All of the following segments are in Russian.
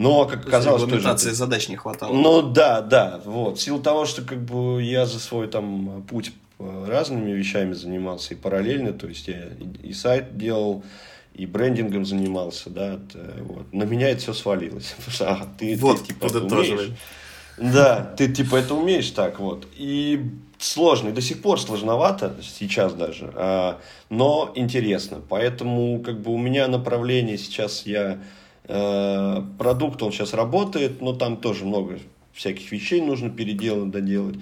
Но, как оказалось, тоже... задач не хватало. Ну, да, да, вот. В силу того, что, как бы, я за свой, там, путь э, разными вещами занимался и параллельно, то есть я и сайт делал, и брендингом занимался, да, вот. На меня это все свалилось. А, ты, вот, ты, типа, умеешь. Да, ты, типа, это умеешь так, вот. И сложно, и до сих пор сложновато, сейчас даже, а, но интересно. Поэтому, как бы, у меня направление сейчас, я, продукт, он сейчас работает, но там тоже много всяких вещей нужно переделать, доделать.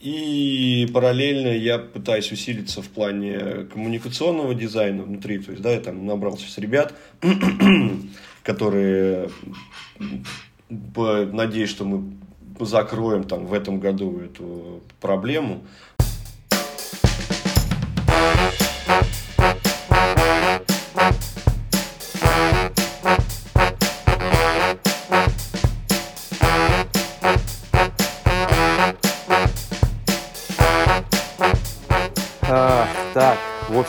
И параллельно я пытаюсь усилиться в плане коммуникационного дизайна внутри. То есть, да, я там набрался с ребят, которые надеюсь, что мы закроем там в этом году эту проблему.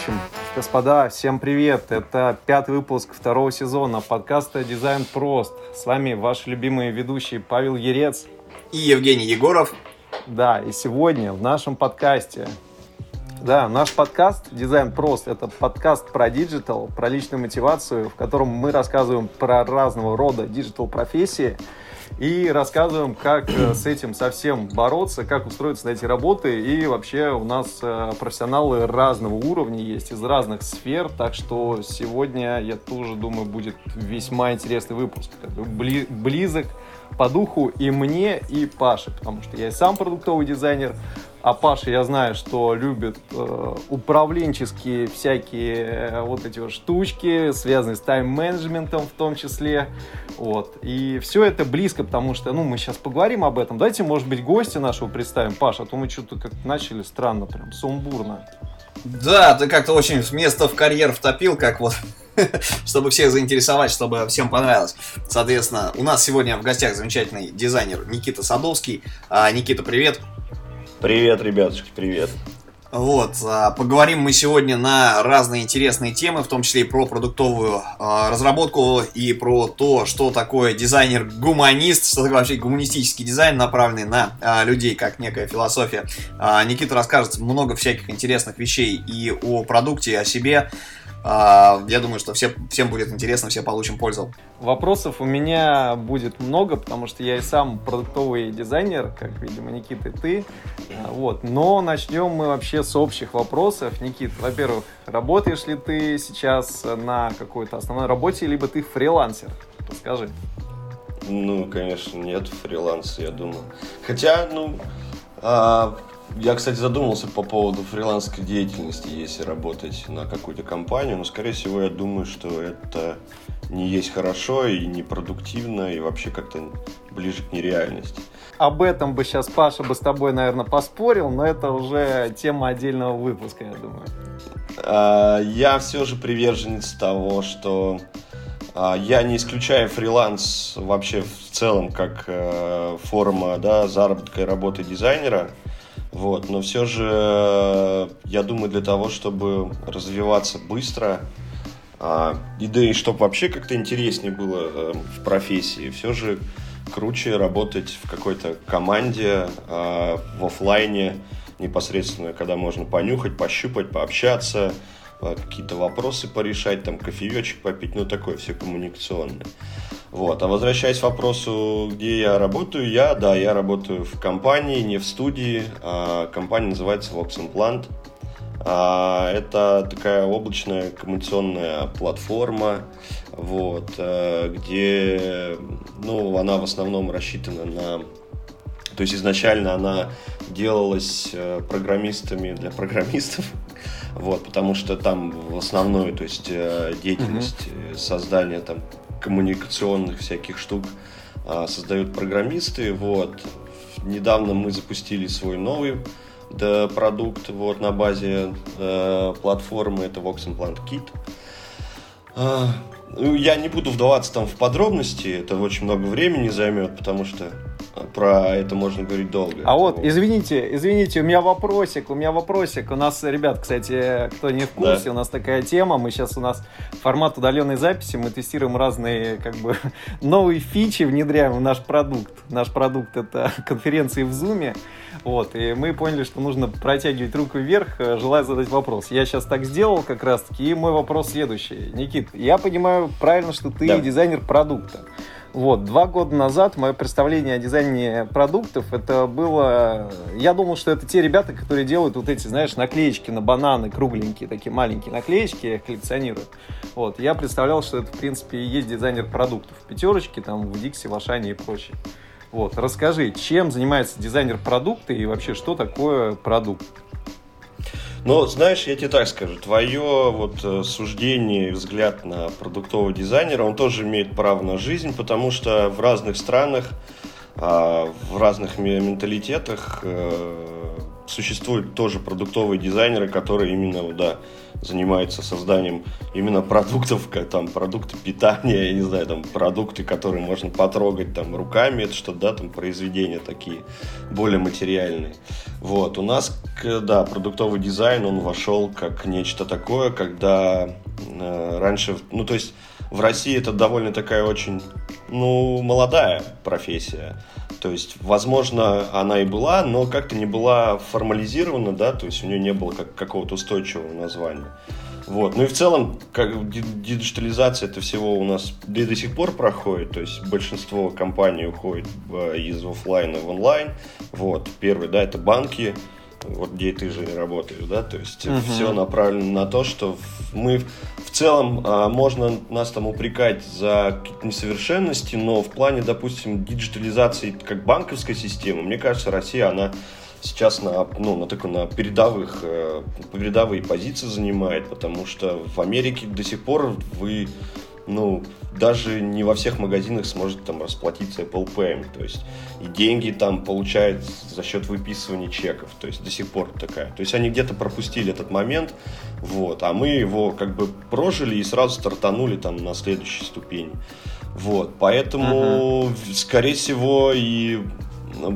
Общем, господа, всем привет! Это пятый выпуск второго сезона подкаста «Дизайн прост». С вами ваши любимые ведущие Павел Ерец и Евгений Егоров. Да, и сегодня в нашем подкасте да, наш подкаст «Дизайн прост» — это подкаст про digital, про личную мотивацию, в котором мы рассказываем про разного рода digital-профессии — и рассказываем, как э, с этим совсем бороться, как устроиться на эти работы. И вообще у нас э, профессионалы разного уровня есть, из разных сфер, так что сегодня, я тоже думаю, будет весьма интересный выпуск. Близок по духу и мне, и Паше, потому что я и сам продуктовый дизайнер, а Паша, я знаю, что любит э, управленческие всякие э, вот эти вот штучки, связанные с тайм-менеджментом в том числе. Вот. И все это близко, потому что, ну, мы сейчас поговорим об этом. Давайте, может быть, гостя нашего представим. Паша, а то мы что-то как начали странно, прям сумбурно. Да, ты как-то очень место в карьер втопил, как вот чтобы всех заинтересовать, чтобы всем понравилось. Соответственно, у нас сегодня в гостях замечательный дизайнер Никита Садовский. А, Никита, привет. Привет, ребятушки, привет. Вот, а, поговорим мы сегодня на разные интересные темы, в том числе и про продуктовую а, разработку и про то, что такое дизайнер-гуманист, что такое вообще гуманистический дизайн, направленный на а, людей, как некая философия. Никита расскажет много всяких интересных вещей и о продукте, и о себе. А, я думаю, что все, всем будет интересно, все получим пользу. Вопросов у меня будет много, потому что я и сам продуктовый дизайнер, как, видимо, Никита и ты. А, вот. Но начнем мы вообще с общих вопросов. Никит, во-первых, работаешь ли ты сейчас на какой-то основной работе, либо ты фрилансер? Расскажи. Ну, конечно, нет, фриланс, я думаю. Хотя, ну, а, я, кстати, задумался по поводу фрилансской деятельности, если работать на какую-то компанию, но, скорее всего, я думаю, что это не есть хорошо и не продуктивно, и вообще как-то ближе к нереальности. Об этом бы сейчас Паша бы с тобой, наверное, поспорил, но это уже тема отдельного выпуска, я думаю. А, я все же приверженец того, что а, я не исключаю фриланс вообще в целом как э, форма да, заработка и работы дизайнера – вот, но все же, я думаю, для того, чтобы развиваться быстро, а, и да и чтобы вообще как-то интереснее было э, в профессии, все же круче работать в какой-то команде, а, в офлайне непосредственно, когда можно понюхать, пощупать, пообщаться, какие-то вопросы порешать, там кофеечек попить, ну такое все коммуникационное. Вот. А возвращаясь к вопросу, где я работаю, я, да, я работаю в компании, не в студии. А, компания называется Vox Implant. А, это такая облачная коммуникационная платформа, вот, а, где, ну, она в основном рассчитана на то есть изначально она делалась э, программистами для программистов, вот, потому что там в основной, то есть э, деятельность mm-hmm. создания там коммуникационных всяких штук а, создают программисты. Вот. Недавно мы запустили свой новый да, продукт вот, на базе э, платформы, это Vox Implant Kit. А, ну, я не буду вдаваться там в подробности, это очень много времени займет, потому что про это можно говорить долго. А вот, извините, извините, у меня вопросик, у меня вопросик. У нас, ребят, кстати, кто не в курсе, Да. у нас такая тема. Мы сейчас у нас формат удаленной записи, мы тестируем разные, как бы, новые фичи, внедряем в наш продукт. Наш продукт это конференции в Зуме. Вот, и мы поняли, что нужно протягивать руку вверх, э, желая задать вопрос. Я сейчас так сделал как раз-таки, и мой вопрос следующий. Никит, я понимаю правильно, что ты Да. дизайнер продукта. Вот, два года назад мое представление о дизайне продуктов, это было... Я думал, что это те ребята, которые делают вот эти, знаешь, наклеечки на бананы, кругленькие, такие маленькие наклеечки, я их коллекционирую. Вот, я представлял, что это, в принципе, и есть дизайнер продуктов. Пятерочки, там, в Дикси, в Ашане и прочее. Вот, расскажи, чем занимается дизайнер продукта и вообще, что такое продукт? Ну, знаешь, я тебе так скажу, твое вот э, суждение взгляд на продуктового дизайнера, он тоже имеет право на жизнь, потому что в разных странах, а, в разных ме- менталитетах э, существуют тоже продуктовые дизайнеры, которые именно, да, занимаются созданием именно продуктов, как там продукты питания, я не знаю, там продукты, которые можно потрогать там руками, это что, да, там произведения такие более материальные. Вот, у нас, да, продуктовый дизайн, он вошел как нечто такое, когда э, раньше, ну, то есть в России это довольно такая очень, ну, молодая профессия. То есть, возможно, она и была, но как-то не была формализирована, да, то есть у нее не было как, какого-то устойчивого названия. Вот. Ну и в целом, как ди- диджитализация это всего у нас и до сих пор проходит, то есть большинство компаний уходит в- из оффлайна в онлайн. Вот. Первый, да, это банки, вот где ты же работаешь, да, то есть Мгм. все направлено на то, что мы целом а, можно нас там упрекать за какие-то несовершенности, но в плане, допустим, диджитализации как банковской системы, мне кажется, Россия, она сейчас на, ну, на, такой, на передовых, э, передовые позиции занимает, потому что в Америке до сих пор вы ну, даже не во всех магазинах сможете там расплатиться Apple Pay. То есть и деньги там получают за счет выписывания чеков. То есть до сих пор такая. То есть они где-то пропустили этот момент, вот, а мы его как бы прожили и сразу стартанули там на следующей ступени. Вот, поэтому, скорее всего, и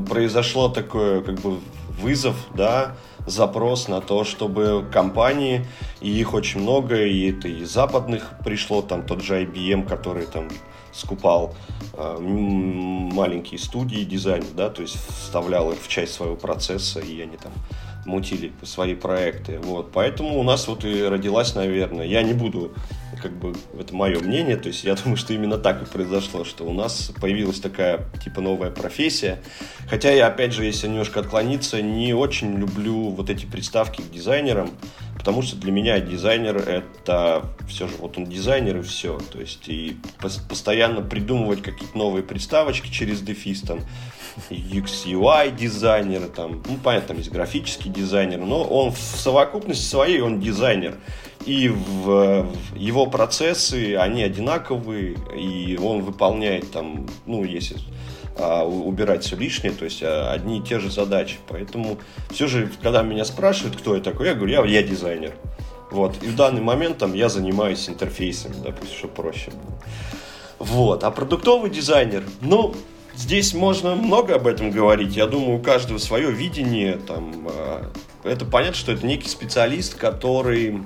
произошло такое, как бы, вызов, да, запрос на то, чтобы компании, и их очень много, и это из западных пришло, там тот же IBM, который там скупал э, маленькие студии дизайна, да, то есть вставлял их в часть своего процесса, и они там мутили свои проекты. Вот. Поэтому у нас вот и родилась, наверное, я не буду, как бы, это мое мнение, то есть я думаю, что именно так и произошло, что у нас появилась такая, типа, новая профессия. Хотя я, опять же, если немножко отклониться, не очень люблю вот эти приставки к дизайнерам, потому что для меня дизайнер это все же, вот он дизайнер и все. То есть и пос- постоянно придумывать какие-то новые приставочки через дефис, там, UX, UI дизайнеры, там, ну, понятно, там есть графический дизайнер, но он в совокупности своей, он дизайнер. И в, в его процессы, они одинаковые, и он выполняет там, ну, если а, убирать все лишнее, то есть а, одни и те же задачи. Поэтому все же, когда меня спрашивают, кто я такой, я говорю, я, я дизайнер. Вот. И в данный момент там я занимаюсь интерфейсами, допустим, чтобы проще было. Вот. А продуктовый дизайнер, ну, здесь можно много об этом говорить. Я думаю, у каждого свое видение. Там, а, это понятно, что это некий специалист, который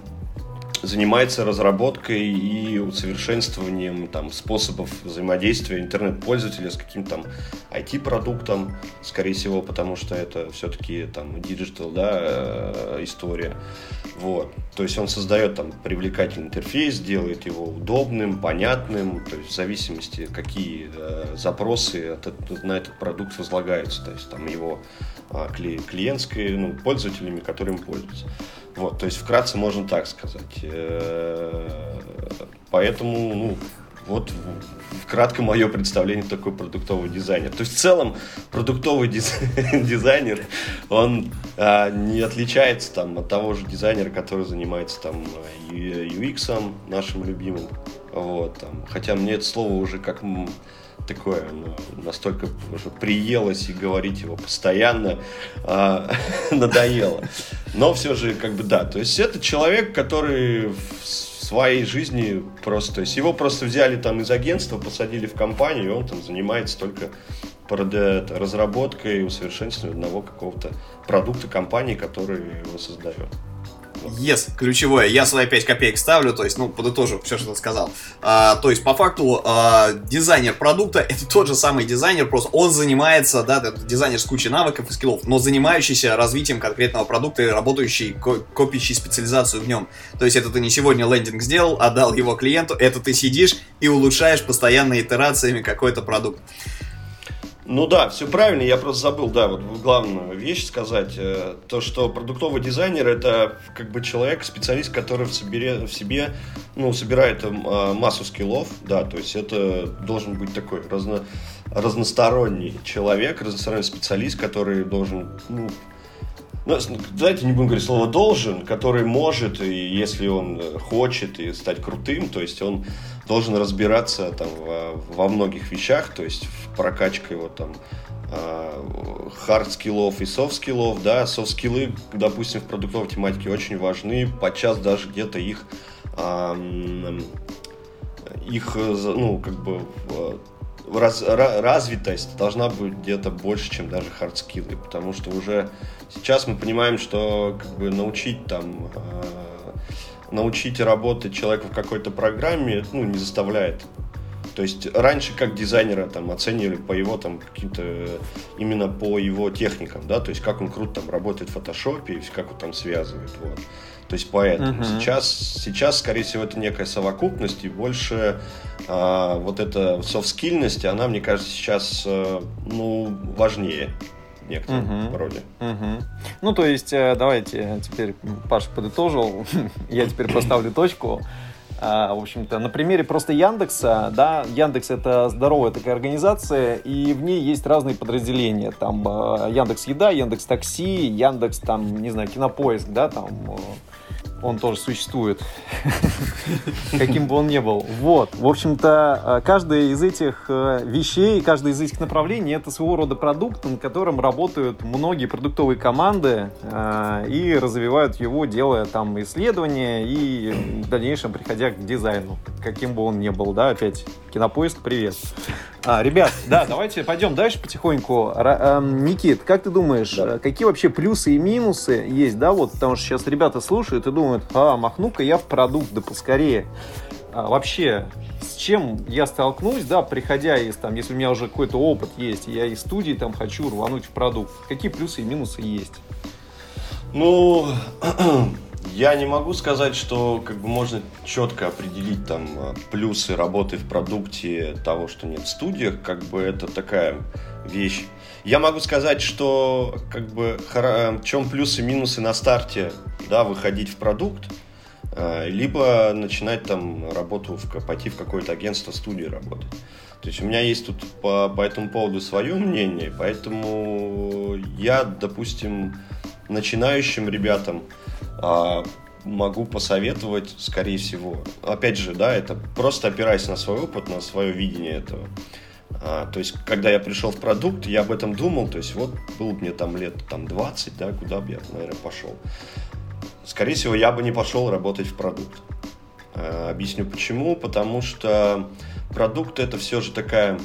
занимается разработкой и усовершенствованием там, способов взаимодействия интернет-пользователя с каким-то IT-продуктом, скорее всего, потому что это все-таки там digital, да, э, история. Вот. То есть он создает там привлекательный интерфейс, делает его удобным, понятным, то есть в зависимости, какие э, запросы от на этот продукт возлагаются, то есть там его а, кли- клиентской, ну, пользователями, которыми пользуются. Вот, то есть вкратце можно так сказать. Э, Поэтому, ну, вот вкратко мое представление такой продуктовый дизайнер. То есть в целом продуктовый диз- дизайнер, он а, не отличается там от того же дизайнера, который занимается там UX, нашим любимым. Вот, там. Хотя мне это слово уже как такое, ну, настолько уже приелось и говорить его постоянно а, надоело. Но все же, как бы, да, то есть это человек, который в своей жизни просто, его просто взяли там из агентства, посадили в компанию, и он там занимается только это, разработкой и усовершенствованием одного какого-то продукта компании, который его создает. Yes, ключевое. Я свои 5 копеек ставлю, то есть, ну, подытожу все, что ты сказал. А, то есть, по факту, а, дизайнер продукта это тот же самый дизайнер, просто он занимается, да, дизайнер с кучей навыков и скиллов, но занимающийся развитием конкретного продукта и работающий, копящий специализацию в нем. То есть, это ты не сегодня лендинг сделал, отдал его клиенту, это ты сидишь и улучшаешь постоянно итерациями какой-то продукт. Ну да, все правильно, я просто забыл, да, вот главную вещь сказать, э, то, что продуктовый дизайнер это как бы человек, специалист, который в себе, в себе ну, собирает э, массу скиллов, да, то есть это должен быть такой разно, разносторонний человек, разносторонний специалист, который должен, ну, ну, давайте не будем говорить слово должен, который может, и если он э, хочет и стать крутым, то есть он должен разбираться там во, во многих вещах, то есть в прокачке его там хард скиллов и софт скиллов, да, софт скиллы, допустим, в продуктовой тематике очень важны, подчас даже где-то их их, ну, как бы раз, развитость должна быть где-то больше, чем даже хардскиллы, потому что уже сейчас мы понимаем, что как бы научить там э, научить работать человека в какой-то программе, ну, не составляет. То есть раньше как дизайнера там оценивали по его там каким-то именно по его техникам, да, то есть как он круто там работает в фотошопе, как он там связывает, вот. То есть поэтому uh-huh. сейчас, сейчас, скорее всего, это некая совокупность, и больше а, вот эта софт-скильность, она, мне кажется, сейчас а, ну, важнее некотором угу. роде. Угу. Ну, то есть, э, давайте теперь Паша подытожил, я теперь поставлю точку. А, в общем-то, на примере просто Яндекса, да, Яндекс это здоровая такая организация, и в ней есть разные подразделения, там э, Яндекс Еда, Яндекс Такси, Яндекс там, не знаю, Кинопоиск, да, там э, он тоже существует, каким бы он ни был. Вот, в общем-то, э, каждая из этих э, вещей, каждая из этих направлений это своего рода продукт, над которым работают многие продуктовые команды э, и развивают его, делая там исследования и в дальнейшем приходя к дизайну, каким бы он ни был, да, опять кинопоиск, привет. А, ребят, да, давайте пойдем дальше потихоньку. Ра, э, Никит, как ты думаешь, да. какие вообще плюсы и минусы есть, да, вот, потому что сейчас ребята слушают и думают, а, махну-ка я в продукт, да поскорее. А, вообще, с чем я столкнусь, да, приходя из там, если у меня уже какой-то опыт есть, и я из студии там хочу рвануть в продукт, какие плюсы и минусы есть? Ну, Я не могу сказать, что как бы можно четко определить там э, плюсы работы в продукте того, что нет в студиях, как бы это такая вещь. Я могу сказать, что как бы э, в чем плюсы и минусы на старте, да, выходить в продукт, э, либо начинать там работу, в, пойти в какое-то агентство, студии работать. То есть у меня есть тут по, по этому поводу свое мнение, поэтому я, допустим, начинающим ребятам могу посоветовать, скорее всего. Опять же, да, это просто опираясь на свой опыт, на свое видение этого. А, то есть, когда я пришел в продукт, я об этом думал, то есть, вот был мне там лет там, 20, да, куда бы я, наверное, пошел. Скорее всего, я бы не пошел работать в продукт. А, объясню почему. Потому что продукт это все же такая...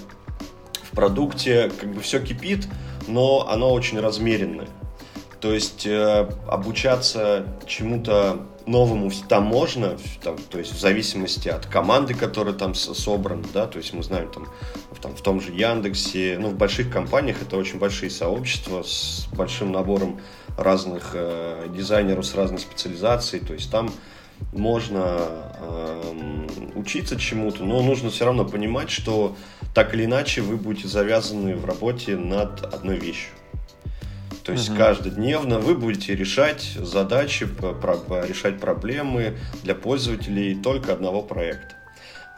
В продукте как бы все кипит, но оно очень размеренное. То есть э, обучаться чему-то новому там можно, там, то есть в зависимости от команды, которая там собрана, да, то есть мы знаем там в, там в том же Яндексе, ну в больших компаниях это очень большие сообщества с большим набором разных э, дизайнеров с разной специализацией, то есть там можно э, учиться чему-то, но нужно все равно понимать, что так или иначе вы будете завязаны в работе над одной вещью. То есть угу. каждодневно вы будете решать задачи, решать проблемы для пользователей только одного проекта.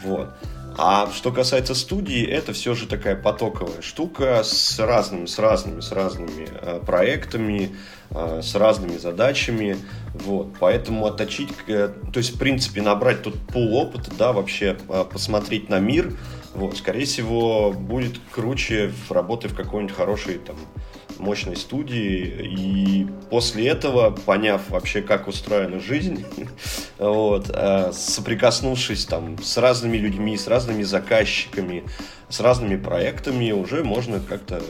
Вот. А что касается студии, это все же такая потоковая штука с разными, с разными, с разными э, проектами, э, с разными задачами. Вот. Поэтому отточить, э, то есть, в принципе, набрать тут пул опыта, да, вообще посмотреть на мир, вот, скорее всего, будет круче в работе в какой-нибудь хорошей там мощной студии. И после этого, поняв вообще, как устроена жизнь, вот, э, соприкоснувшись там с разными людьми, с разными заказчиками, с разными проектами, уже можно как-то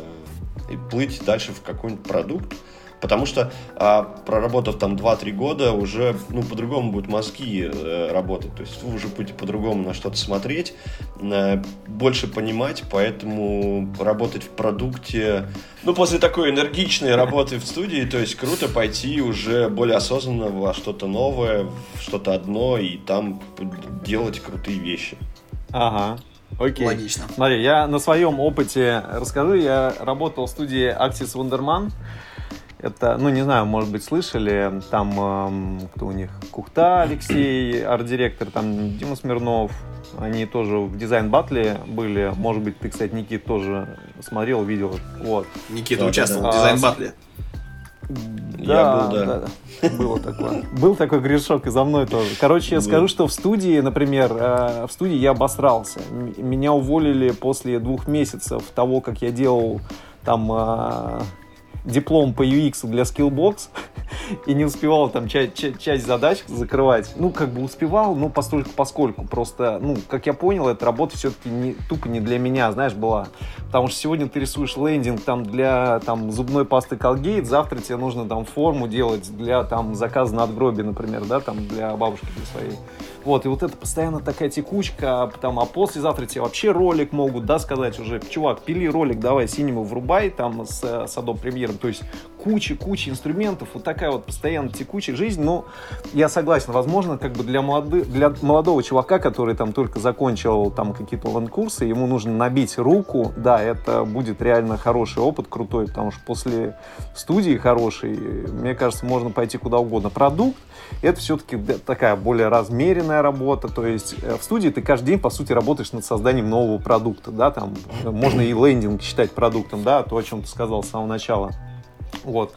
плыть дальше в какой-нибудь продукт, Потому что, а, проработав там 2-3 года, уже ну, по-другому будут мозги э, работать. То есть вы уже будете по-другому на что-то смотреть, э, больше понимать, поэтому работать в продукте... Ну, после такой энергичной работы в студии, то есть круто пойти уже более осознанно во что-то новое, в что-то одно, и там делать крутые вещи. Ага. Окей. Логично. Смотри, я на своем опыте расскажу. Я работал в студии Axis Wonderman. Это, ну, не знаю, может быть, слышали, там, эм, кто у них, Кухта Алексей, арт-директор, там, Дима Смирнов, они тоже в дизайн-батле были, может быть, ты, кстати, Никит тоже смотрел, видел, вот. Никита да, участвовал да, да. в дизайн-батле. Да, я был, да. да, да. Было такое. Был такой грешок и за мной тоже. Короче, я скажу, что в студии, например, э, в студии я обосрался. Меня уволили после двух месяцев того, как я делал там э, диплом по UX для Skillbox и не успевал там часть, часть, часть задач закрывать. Ну, как бы успевал, но постольку поскольку. Просто, ну, как я понял, эта работа все-таки не, тупо не для меня, знаешь, была. Потому что сегодня ты рисуешь лендинг там для там зубной пасты Colgate, завтра тебе нужно там форму делать для там заказа надгробия, например, да, там для бабушки для своей. Вот, и вот это постоянно такая текучка, там, а послезавтра тебе вообще ролик могут, да, сказать уже, чувак, пили ролик, давай синему врубай, там, с, с Adobe Premiere, то есть куча-куча инструментов, вот такая вот постоянно текучая жизнь, но я согласен, возможно, как бы для, молоды, для молодого чувака, который там только закончил там какие-то онлайн-курсы, ему нужно набить руку, да, это будет реально хороший опыт, крутой, потому что после студии хорошей, мне кажется, можно пойти куда угодно. Продукт, это все-таки такая более размеренная работа, то есть э, в студии ты каждый день, по сути, работаешь над созданием нового продукта, да, там можно и лендинг считать продуктом, да, то, о чем ты сказал с самого начала. Вот.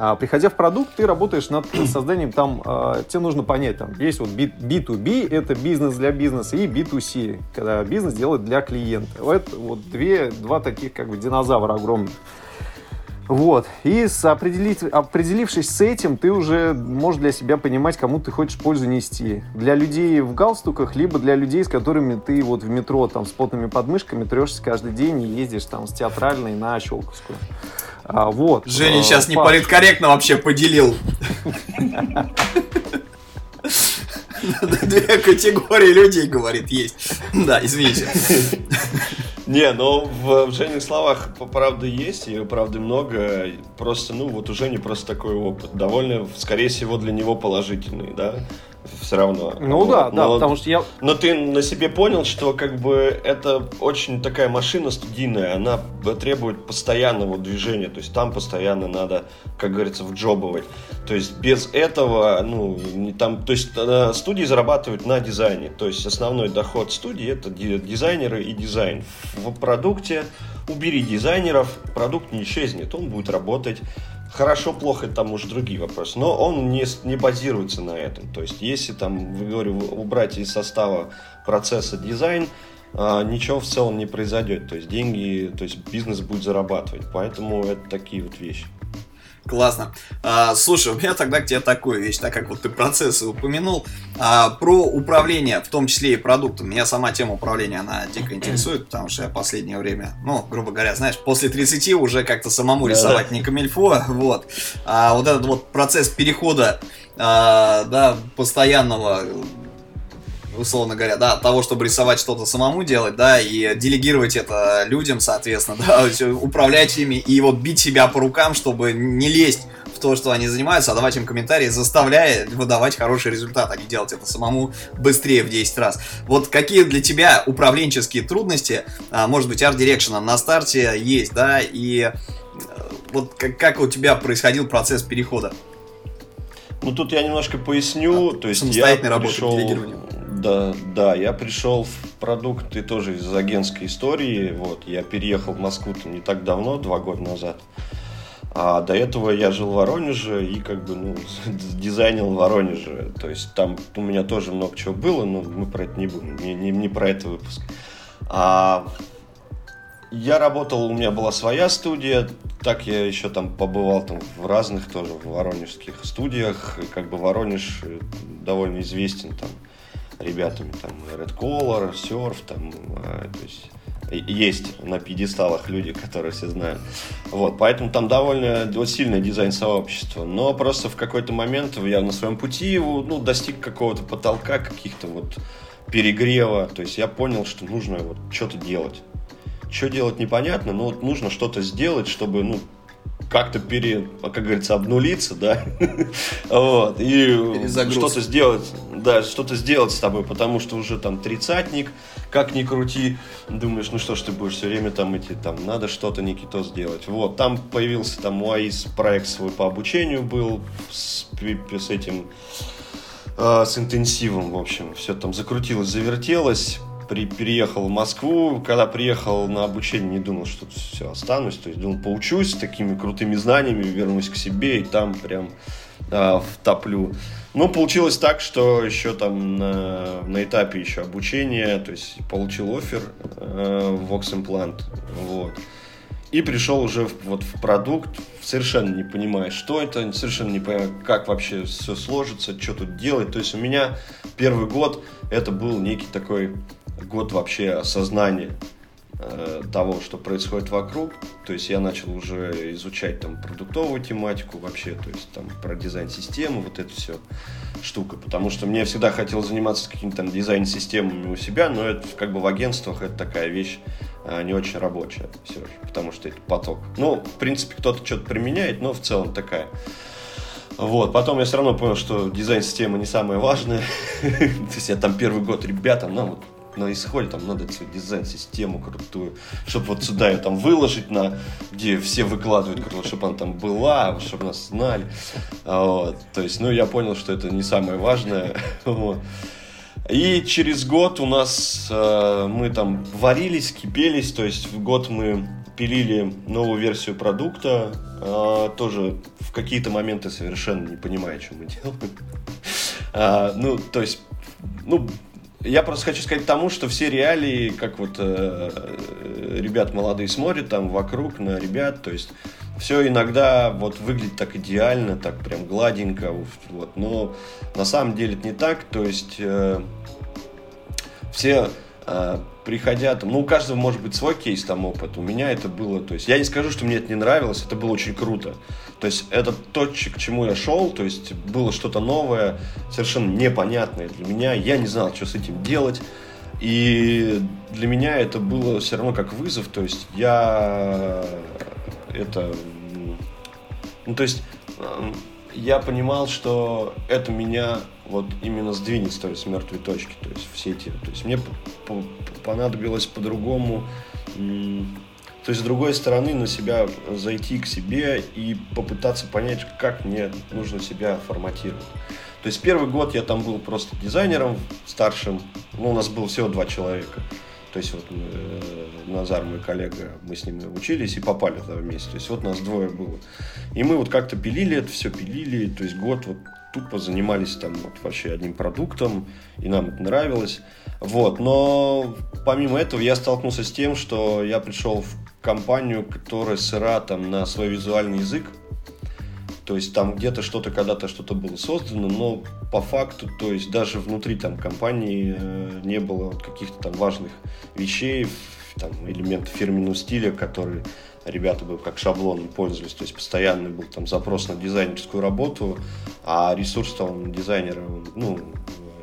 А, приходя в продукт, ты работаешь над созданием, там, э, тебе нужно понять, там, есть вот B2B, это бизнес для бизнеса, и B2C, когда бизнес делает для клиента. Это вот две, два таких, как бы, динозавра огромных. Вот. И с определить, определившись с этим, ты уже можешь для себя понимать, кому ты хочешь пользу нести. Для людей в галстуках, либо для людей, с которыми ты вот в метро там с потными подмышками трешься каждый день и ездишь там с театральной на Щелковскую. А, вот. Женя сейчас Паш... не политкорректно вообще поделил. Две категории людей, говорит, есть. Да, извините. Не, но в, в Жене словах правда есть, и правды много. Просто, ну, вот у Жени просто такой опыт. Довольно, скорее всего, для него положительный, да? Все равно. Ну вот. да, да, но, потому что я... Но ты на себе понял, что как бы это очень такая машина студийная, она требует постоянного движения, то есть там постоянно надо, как говорится, вджобывать. То есть без этого, ну, не там, то есть э, студии зарабатывают на дизайне, то есть основной доход студии это дизайнеры и дизайн. В продукте убери дизайнеров, продукт не исчезнет, он будет работать Хорошо, плохо, там уже другие вопросы. Но он не, не базируется на этом. То есть, если там, говорю, убрать из состава процесса дизайн, а, ничего в целом не произойдет. То есть деньги, то есть бизнес будет зарабатывать. Поэтому это такие вот вещи. Классно. А, слушай, у меня тогда к тебе такую вещь, так как вот ты процессы упомянул. А, про управление, в том числе и продуктом. Меня сама тема управления, она дико интересует, потому что я последнее время, ну, грубо говоря, знаешь, после 30 уже как-то самому рисовать не камильфо, вот. А вот этот вот процесс перехода, а, да, постоянного условно говоря, да, от того, чтобы рисовать что-то самому делать, да, и делегировать это людям, соответственно, да, управлять ими и вот бить себя по рукам, чтобы не лезть в то, что они занимаются, а давать им комментарии, заставляя выдавать хороший результат, а не делать это самому быстрее в 10 раз. Вот какие для тебя управленческие трудности, а, может быть, арт-дирекшена на старте есть, да, и э, вот как, у тебя происходил процесс перехода? Ну, тут я немножко поясню. А, то есть я пришел... Да, да, я пришел в продукты тоже из агентской истории. Вот, я переехал в Москву там не так давно, два года назад. А до этого я жил в Воронеже и как бы ну, дизайнил в Воронеже. То есть там у меня тоже много чего было, но мы про это не будем, не, не, не про это выпуск. А я работал, у меня была своя студия, так я еще там побывал там в разных тоже в воронежских студиях. И как бы Воронеж э, довольно известен там ребятами, там Red Color, Surf, там, э, то есть есть на пьедесталах люди, которые все знают. Вот, поэтому там довольно сильное дизайн-сообщество. Но просто в какой-то момент я на своем пути ну, достиг какого-то потолка, каких-то вот перегрева. То есть я понял, что нужно вот что-то делать. Что делать непонятно, но вот нужно что-то сделать, чтобы, ну, как-то пере, как говорится, обнулиться, да, вот, и что-то сделать, да, что-то сделать с тобой, потому что уже там тридцатник, как ни крути, думаешь, ну что ж ты будешь все время там идти, там надо что-то Никито сделать. Вот, там появился там у АИС проект свой по обучению был с, с этим, э, с интенсивом, в общем, все там закрутилось, завертелось при, переехал в Москву. Когда приехал на обучение, не думал, что все, останусь. То есть думал, поучусь такими крутыми знаниями, вернусь к себе и там прям а, втоплю. Ну, получилось так, что еще там на, на этапе еще обучения, то есть получил офер э, в Vox Implant, вот. И пришел уже в, вот в продукт, совершенно не понимая, что это, совершенно не понимая, как вообще все сложится, что тут делать. То есть у меня первый год это был некий такой год вообще осознания э, того, что происходит вокруг. То есть я начал уже изучать там продуктовую тематику вообще, то есть там про дизайн системы, вот это все штука. Потому что мне всегда хотелось заниматься какими-то там дизайн-системами у себя, но это как бы в агентствах это такая вещь э, не очень рабочая все же, потому что это поток. Ну, в принципе, кто-то что-то применяет, но в целом такая. Вот, потом я все равно понял, что дизайн-система не самое важное. То есть я там первый год ребятам, нам вот на исходе там надо свою дизайн-систему крутую, чтобы вот сюда ее там выложить, на, где все выкладывают, чтобы она там была, чтобы нас знали. А, вот. То есть, ну, я понял, что это не самое важное. И через год у нас э, мы там варились, кипелись, то есть в год мы пилили новую версию продукта, э, тоже в какие-то моменты совершенно не понимая, что мы делаем. А, ну, то есть, ну, я просто хочу сказать тому, что все реалии, как вот э, ребят молодые смотрят там вокруг на ребят, то есть все иногда вот выглядит так идеально, так прям гладенько, вот, но на самом деле это не так, то есть э, все приходя там, ну, у каждого может быть свой кейс там опыт. У меня это было, то есть, я не скажу, что мне это не нравилось, это было очень круто. То есть, это то, к чему я шел, то есть, было что-то новое, совершенно непонятное для меня. Я не знал, что с этим делать. И для меня это было все равно как вызов, то есть, я это, ну, то есть, я понимал, что это меня вот именно сдвинет то есть, с точки, то есть все эти, то есть мне понадобилось по-другому, то есть с другой стороны на себя зайти к себе и попытаться понять, как мне нужно себя форматировать. То есть первый год я там был просто дизайнером старшим, ну у нас было всего два человека. То есть вот э, Назар, мой коллега, мы с ним учились и попали туда вместе. То есть вот нас двое было. И мы вот как-то пилили это все, пилили. То есть год вот тупо занимались там вот вообще одним продуктом, и нам это нравилось. Вот, но помимо этого я столкнулся с тем, что я пришел в компанию, которая сыра там на свой визуальный язык, то есть там где-то что-то когда-то что-то было создано, но по факту, то есть даже внутри там компании э, не было каких-то там важных вещей, там элементов фирменного стиля, которые ребята бы как шаблоном пользовались, то есть постоянный был там запрос на дизайнерскую работу, а ресурс там дизайнера, ну,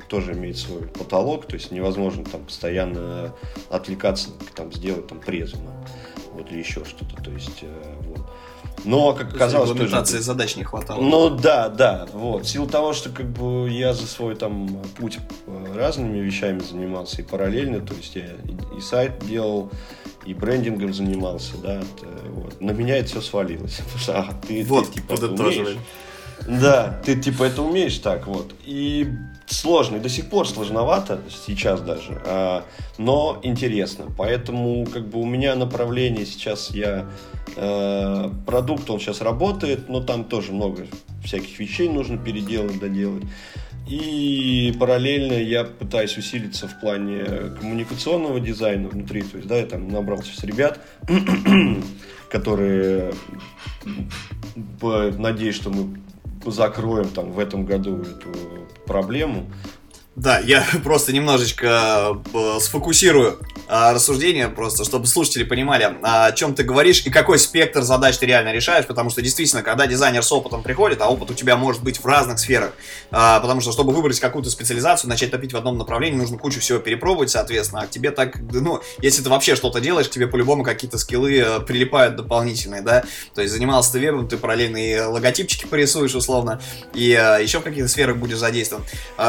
тоже имеет свой потолок, то есть невозможно там постоянно отвлекаться, там, сделать там презу, вот, или еще что-то, то есть, э, вот. Но, как То оказалось, тоже... задач не хватало. Ну, да, да, вот. В силу того, что, как бы, я за свой, там, путь э, разными вещами занимался и параллельно, то есть, я и сайт делал, и брендингом занимался, да, это, вот. На меня это все свалилось. А, ты, вот, ты, типа, умеешь. Да, ты типа это умеешь так вот. И сложно, и до сих пор сложновато, сейчас даже, а, но интересно. Поэтому как бы у меня направление сейчас я э, продукт он сейчас работает, но там тоже много всяких вещей нужно переделать, доделать. И параллельно я пытаюсь усилиться в плане коммуникационного дизайна внутри. То есть, да, я там набрал сейчас ребят, которые надеюсь, что мы закроем там в этом году эту проблему. Да, я просто немножечко э, сфокусирую а, рассуждение просто, чтобы слушатели понимали, о чем ты говоришь и какой спектр задач ты реально решаешь, потому что действительно, когда дизайнер с опытом приходит, а опыт у тебя может быть в разных сферах, а, потому что чтобы выбрать какую-то специализацию, начать топить в одном направлении, нужно кучу всего перепробовать, соответственно, а тебе так, ну, если ты вообще что-то делаешь, тебе по-любому какие-то скиллы э, прилипают дополнительные, да, то есть занимался ты вебом, ты параллельно и логотипчики порисуешь условно, и еще в каких-то сферах будешь задействован.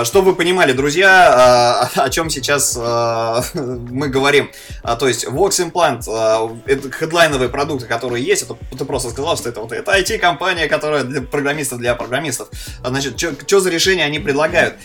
Чтобы вы понимали, друзья, а, о чем сейчас а, мы говорим. А, то есть Vox Implant, это хедлайновые продукты, которые есть, это ты просто сказал, что это вот это IT-компания, которая для программистов для программистов. Значит, что за решение они предлагают?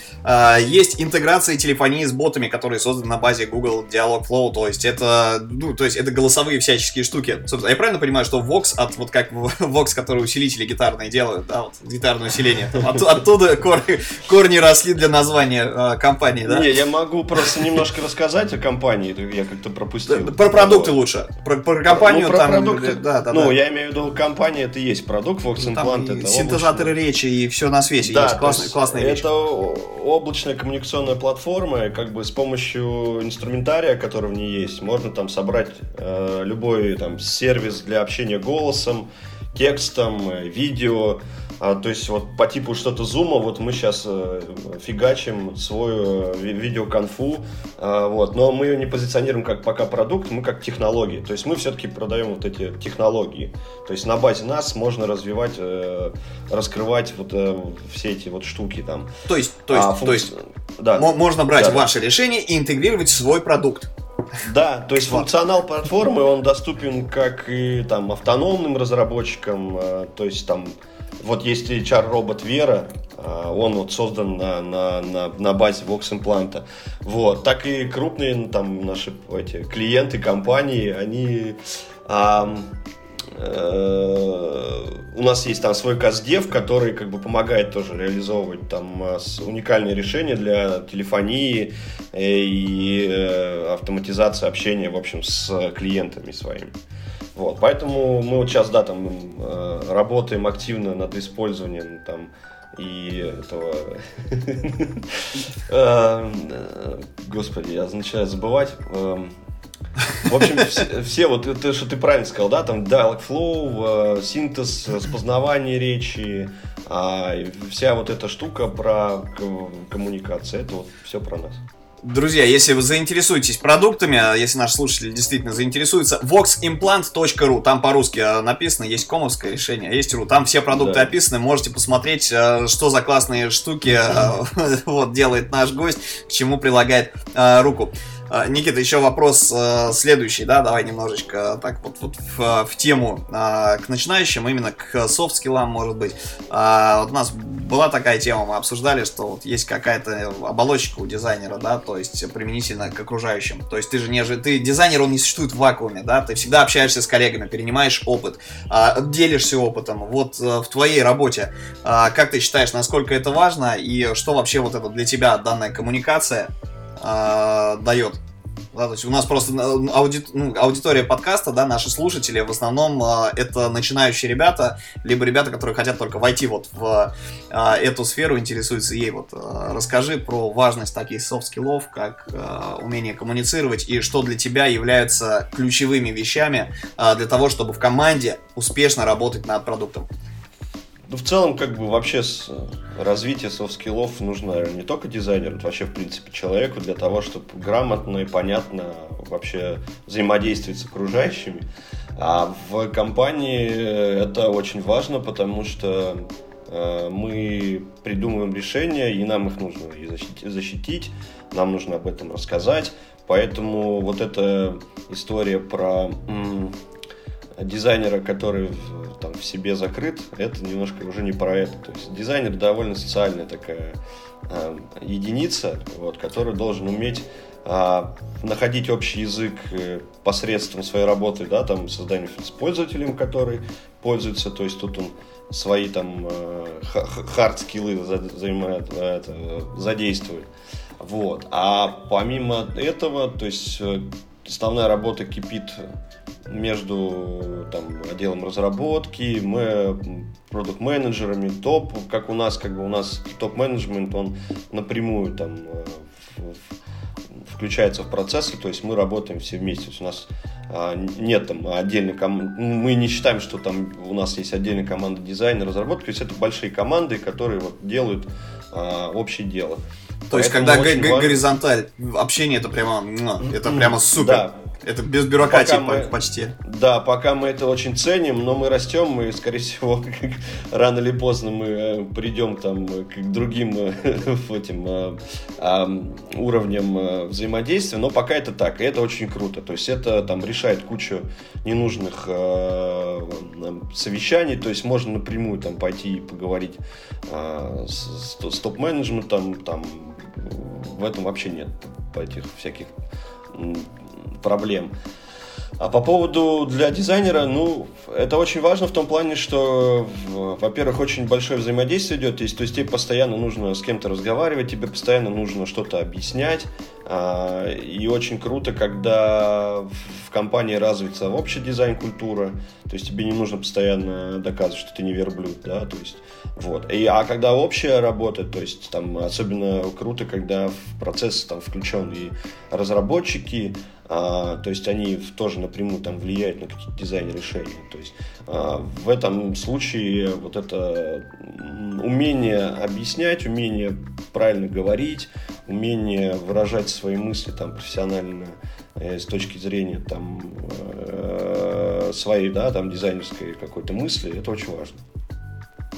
Есть интеграция телефонии с ботами, которые созданы на базе Google Dialogflow, то есть это, ну, то есть это голосовые всяческие штуки. Собственно, я правильно понимаю, что Vox от вот как Vox, который усилители гитарные делают, да, вот гитарное усиление, от, оттуда корни, корни росли для названия э, компании, да? Не, я могу просто немножко рассказать о компании я как-то пропустил. Про продукты лучше. Про, про компанию ну, про там... Продукты, да, да, ну, да. я имею в виду, компания это есть продукт, Vox ну, Implant это Синтезаторы облачный. речи и все на свете да, есть. Классная, классная. Это облачная коммуникационная платформа, как бы с помощью инструментария, который в ней есть, можно там собрать э, любой там сервис для общения голосом, текстом, э, видео, а, то есть вот по типу что-то зума, вот мы сейчас э, фигачим свою э, видеоконфу, э, вот, но мы ее не позиционируем как пока продукт, мы как технологии. То есть мы все-таки продаем вот эти технологии. То есть на базе нас можно развивать, э, раскрывать вот э, все эти вот штуки там. То есть, то есть, а, функци... то есть да. можно брать да, ваше да. решение и интегрировать в свой продукт. Да, то есть функционал платформы, он доступен как и там автономным разработчикам, то есть там вот есть HR-робот Вера, а, он вот создан на, на, на, на базе Vox импланта. Вот. Так и крупные ну, там наши эти, клиенты, компании, они а, э, у нас есть там свой каздев, который как бы помогает тоже реализовывать там а, уникальные решения для телефонии э, и э, автоматизации общения, в общем, с клиентами своими. Вот, поэтому мы вот сейчас, да, там э, работаем активно над использованием там и этого... Э, господи, я начинаю забывать. Эм, в общем, все, вот это, что ты правильно сказал, да, там Dialogflow, э, синтез, распознавание речи, а, вся вот эта штука про коммуникацию, это вот все про нас. Друзья, если вы заинтересуетесь продуктами, а если наши слушатели действительно заинтересуются, voximplant.ru, там по-русски а, написано, есть комовское решение, есть ру, там все продукты да. описаны, можете посмотреть, а, что за классные штуки вот делает наш гость, к чему прилагает руку. А, Никита, еще вопрос э, следующий, да, давай немножечко так вот, вот в, в тему а, к начинающим, именно к софт-скиллам, может быть. А, вот у нас была такая тема, мы обсуждали, что вот есть какая-то оболочка у дизайнера, да, то есть применительно к окружающим. То есть ты же не же, ты дизайнер, он не существует в вакууме, да, ты всегда общаешься с коллегами, перенимаешь опыт, делишься опытом. Вот э, в твоей работе, как ты считаешь, насколько это важно и что вообще вот это для тебя данная коммуникация э, дает. Да, то есть у нас просто э, ауди... ну, аудитория подкаста, да, наши слушатели в основном э, это начинающие ребята, либо ребята, которые хотят только войти вот в э, эту сферу, интересуются ей. Вот э, расскажи про важность таких софт-скиллов, как э, умение коммуницировать и что для тебя являются ключевыми вещами э, для того, чтобы в команде успешно работать над продуктом. Ну, в целом, как бы вообще с э, развитие софт-скиллов нужно не только дизайнеру, это вообще, в принципе, человеку для того, чтобы грамотно и понятно вообще взаимодействовать с окружающими. А в компании это очень важно, потому что э, мы придумываем решения, и нам их нужно и защитить, защитить, нам нужно об этом рассказать. Поэтому вот эта история про дизайнера, который там в себе закрыт, это немножко уже не про это. То есть дизайнер довольно социальная такая э, единица, вот, который должен уметь э, находить общий язык э, посредством своей работы, да, там созданием с пользователем, который пользуется, то есть тут он свои там хард-скиллы задействует. Вот. А помимо этого, то есть основная работа кипит между там, отделом разработки, мы продукт-менеджерами, топ, как у нас, как бы у нас топ-менеджмент, он напрямую там включается в процессы, то есть мы работаем все вместе. То есть у нас а, нет там отдельной команды, мы не считаем, что там у нас есть отдельная команда дизайна, разработки, то есть это большие команды, которые вот делают а, общее дело. То есть, когда горизонталь общение, это прямо, это прямо супер. Да, это без бюрократии пока мы, почти. Да, пока мы это очень ценим, но мы растем, мы, скорее всего, рано или поздно мы э, придем там к другим э, этим э, уровням взаимодействия, но пока это так, и это очень круто. То есть это там решает кучу ненужных совещаний, то есть можно напрямую там пойти и поговорить с, с топ-менеджментом, там в этом вообще нет этих всяких проблем. А по поводу для дизайнера, ну, это очень важно в том плане, что, во-первых, очень большое взаимодействие идет, то есть, то есть тебе постоянно нужно с кем-то разговаривать, тебе постоянно нужно что-то объяснять, а, и очень круто, когда в компании развится общая дизайн-культура, то есть тебе не нужно постоянно доказывать, что ты не верблюд, да, то есть, вот. И, а когда общая работа, то есть там особенно круто, когда в процесс там включен и разработчики, а, то есть они тоже напрямую там влияют на какие-то дизайн решения. То есть а, в этом случае вот это умение объяснять, умение правильно говорить, умение выражать свои мысли там профессионально э, с точки зрения там э, своей, да, там дизайнерской какой-то мысли, это очень важно.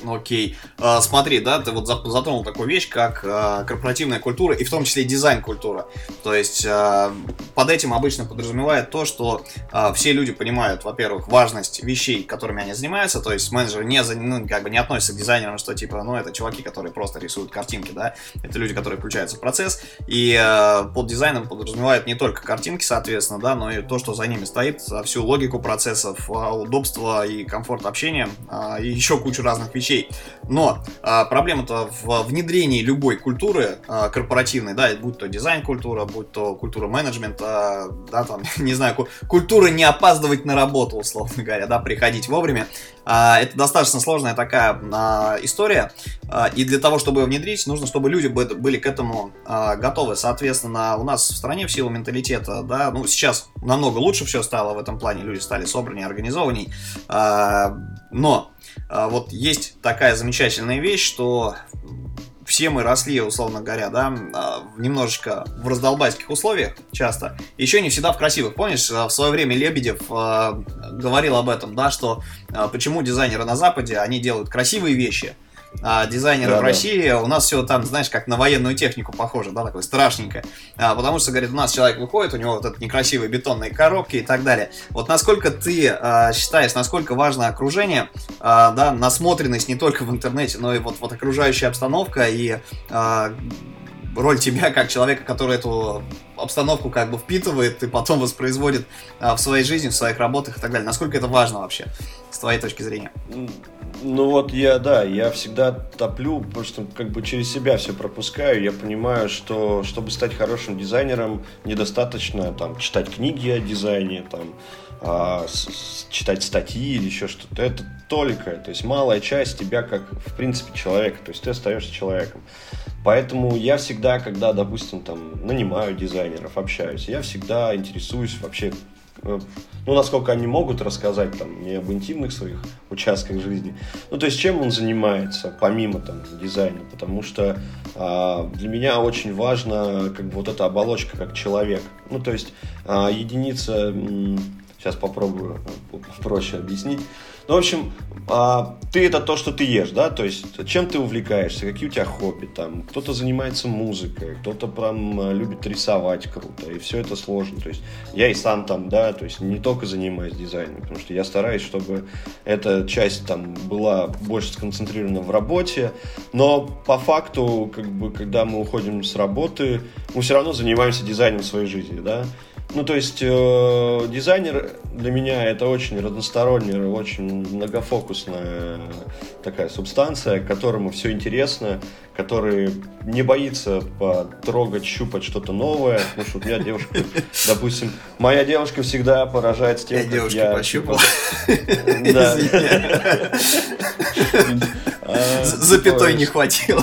Окей. А, смотри, да, ты вот затронул такую вещь, как а, корпоративная культура и в том числе дизайн-культура. То есть а, под этим обычно подразумевает то, что все люди понимают, во-первых, важность вещей, которыми они занимаются, то есть менеджеры не, ну, как бы не относятся к дизайнерам, что типа, ну, это чуваки, которые просто рисуют картинки, да, это люди, которые включаются в процесс, и под дизайном подразумевают не только картинки, соответственно, да, но и то, что за ними стоит, всю логику процессов, удобство и комфорт общения, и еще кучу разных вещей, вещей. Но а, проблема-то в внедрении любой культуры а, корпоративной, да, будь то дизайн-культура, будь то культура менеджмента, да, там, не знаю, культура не опаздывать на работу, условно говоря, да, приходить вовремя. А, это достаточно сложная такая а, история, а, и для того, чтобы ее внедрить, нужно, чтобы люди были к этому а, готовы. Соответственно, у нас в стране в силу менталитета, да, ну, сейчас намного лучше все стало в этом плане, люди стали собраннее, организованней, а, но вот есть такая замечательная вещь, что все мы росли, условно говоря, да, а, немножечко в раздолбайских условиях часто, еще не всегда в красивых. Помнишь, а, в свое время Лебедев говорил об этом, да, что почему дизайнеры на Западе, они делают красивые вещи, а, дизайнеры да, в России, да. у нас все там, знаешь, как на военную технику похоже, да, такое страшненькое. А, потому что, говорит, у нас человек выходит, у него вот это некрасивые бетонные коробки и так далее. Вот насколько ты а, считаешь, насколько важно окружение, а, да, насмотренность не только в интернете, но и вот, вот окружающая обстановка и а, роль тебя как человека, который эту обстановку как бы впитывает и потом воспроизводит а, в своей жизни, в своих работах и так далее. Насколько это важно вообще, твоей точки зрения? Ну вот я, да, я всегда топлю, что как бы через себя все пропускаю. Я понимаю, что чтобы стать хорошим дизайнером, недостаточно там читать книги о дизайне, там а, с, читать статьи или еще что-то. Это только, то есть малая часть тебя как, в принципе, человека. То есть ты остаешься человеком. Поэтому я всегда, когда, допустим, там нанимаю дизайнеров, общаюсь, я всегда интересуюсь вообще ну, насколько они могут рассказать там не об интимных своих участках жизни. Ну, то есть, чем он занимается, помимо там дизайна, потому что а, для меня очень важно как бы вот эта оболочка как человек. Ну, то есть, а, единица, сейчас попробую э, проще объяснить, ну, в общем, а, ты это то, что ты ешь, да, то есть чем ты увлекаешься, какие у тебя хобби, там, кто-то занимается музыкой, кто-то прям а, любит рисовать круто, и все это сложно, то есть я и сам там, да, то есть не только занимаюсь дизайном, потому что я стараюсь, чтобы эта часть там была больше сконцентрирована в работе, но по факту, как бы, когда мы уходим с работы, мы все равно занимаемся дизайном своей жизни, да, Ну, то есть э, дизайнер для меня это очень разносторонняя, очень многофокусная такая субстанция, которому все интересно, который не боится потрогать, щупать что-то новое. Потому что у меня девушка, допустим, моя девушка всегда поражает тем, я как девушки я... пощупал. Да. А, запятой не хватило.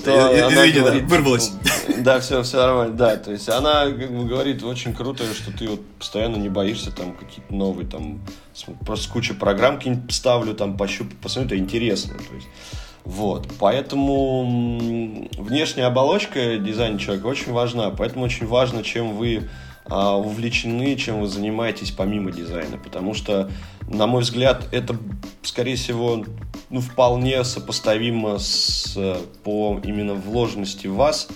Что Извини, да, вырвалось. Да, все, все нормально, да. То есть она как бы говорит, очень круто, что ты вот постоянно не боишься там какие-то новые там, просто куча программ какие-нибудь ставлю, там пощупать, посмотрю, это интересно. То есть, вот, поэтому внешняя оболочка дизайна человека очень важна, поэтому очень важно, чем вы увлечены, чем вы занимаетесь помимо дизайна, потому что, на мой взгляд, это, скорее всего, ну, вполне сопоставимо с, по именно вложенности в вас,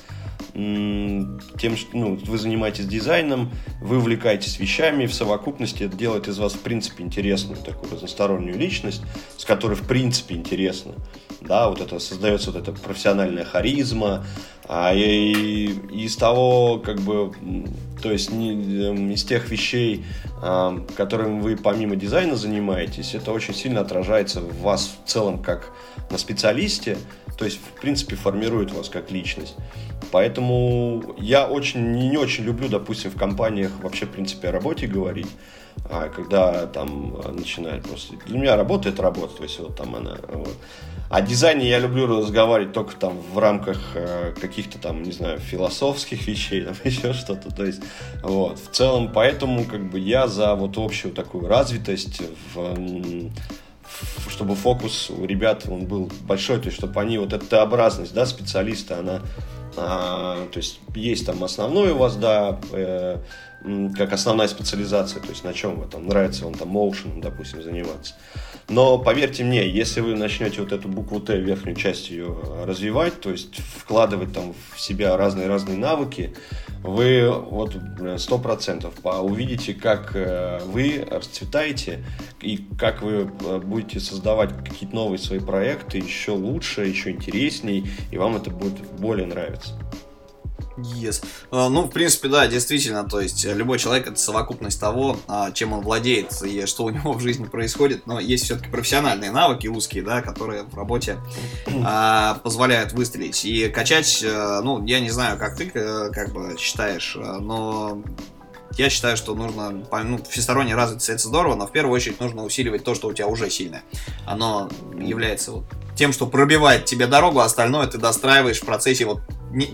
тем, что ну, вы занимаетесь дизайном, вы увлекаетесь вещами, в совокупности это делает из вас, в принципе, интересную такую разностороннюю личность, с которой, в принципе, интересно. Да, вот это создается вот эта профессиональная харизма, а и, и из того, как бы, то есть не, эм, из тех вещей, э, которыми вы помимо дизайна занимаетесь, это очень сильно отражается в вас в целом как на специалисте, то есть, в принципе, формирует вас как личность. Поэтому я очень не, очень люблю, допустим, в компаниях вообще, в принципе, о работе говорить, а когда там начинают просто... Для меня работа — это работа, то есть вот там она... Вот. О дизайне я люблю разговаривать только там в рамках э, каких-то там, не знаю, философских вещей, там еще что-то. То есть, вот. В целом, поэтому как бы я за вот общую такую развитость в чтобы фокус у ребят он был большой, то есть чтобы они вот эта образность, да, специалиста, она, а, то есть есть там основной у вас, да, э, как основная специализация, то есть на чем вы там нравится вам там моушеном, допустим, заниматься. Но поверьте мне, если вы начнете вот эту букву Т, верхнюю часть ее развивать, то есть вкладывать там в себя разные-разные навыки, вы вот сто процентов увидите, как э, вы расцветаете и как вы э, будете создавать какие-то новые свои проекты еще лучше, еще интересней, и вам это будет более нравиться. Yes. А, ну, в принципе, да, действительно, то есть э, любой человек это совокупность того, а, чем он владеет и что у него в жизни происходит, но есть все-таки профессиональные навыки узкие, да, которые в работе а, позволяют выстрелить и качать, э, ну, я не знаю, как ты э, как бы считаешь, но я считаю, что нужно, ну, всесторонне развиться это здорово, но в первую очередь нужно усиливать то, что у тебя уже сильное. Оно является вот тем, что пробивает тебе дорогу, а остальное ты достраиваешь в процессе вот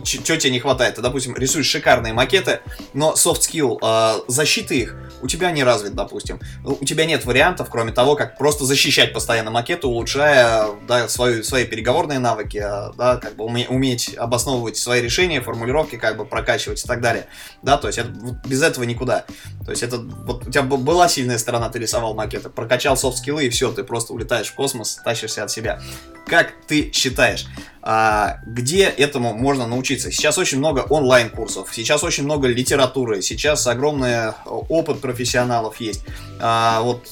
что тебе не хватает. Ты, допустим, рисуешь шикарные макеты, но soft skill э, защиты их у тебя не развит, допустим. У тебя нет вариантов, кроме того, как просто защищать постоянно макеты, улучшая да, свою, свои переговорные навыки, а, да, как бы уме, уметь обосновывать свои решения, формулировки, как бы прокачивать и так далее. Да, то есть это, без этого никуда. То есть это вот у тебя была сильная сторона, ты рисовал макеты, прокачал софт-скиллы и все, ты просто улетаешь в космос, тащишься от себя. Как ты считаешь, где этому можно научиться? Сейчас очень много онлайн-курсов, сейчас очень много литературы, сейчас огромный э, опыт профессионалов есть. А, вот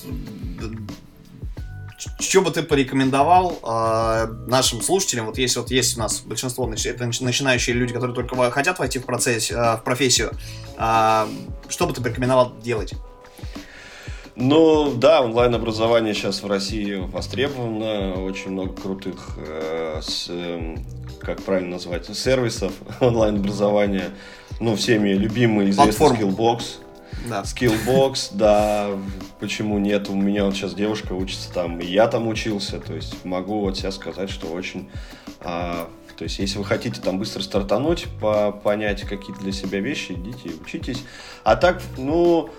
что бы ты порекомендовал э, нашим слушателям? Вот если вот есть у нас большинство это начинающие люди, которые только хотят войти в процесс, э, в профессию, э, что бы ты порекомендовал делать? Ну, да, онлайн-образование сейчас в России востребовано. Очень много крутых, э, с, э, как правильно назвать, сервисов онлайн-образования. Ну, всеми любимый, известный Skillbox. Да. Skillbox, да, почему нет? У меня вот сейчас девушка учится там, и я там учился, то есть могу вот сейчас сказать, что очень... А, то есть, если вы хотите там быстро стартануть, по понять какие-то для себя вещи, идите и учитесь. А так, ну,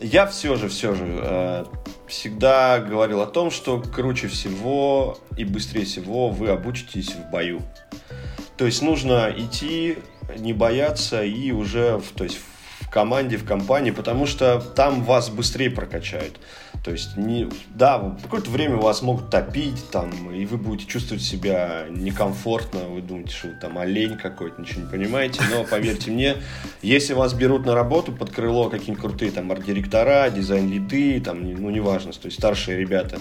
я все же, все же э, всегда говорил о том, что круче всего и быстрее всего вы обучитесь в бою. То есть нужно идти, не бояться и уже, то есть команде, в компании, потому что там вас быстрее прокачают. То есть, не, да, какое-то время вас могут топить, там, и вы будете чувствовать себя некомфортно, вы думаете, что вы там олень какой-то, ничего не понимаете, но поверьте мне, если вас берут на работу под крыло какие-нибудь крутые там арт-директора, дизайн-лиды, там, ну, неважно, то есть старшие ребята,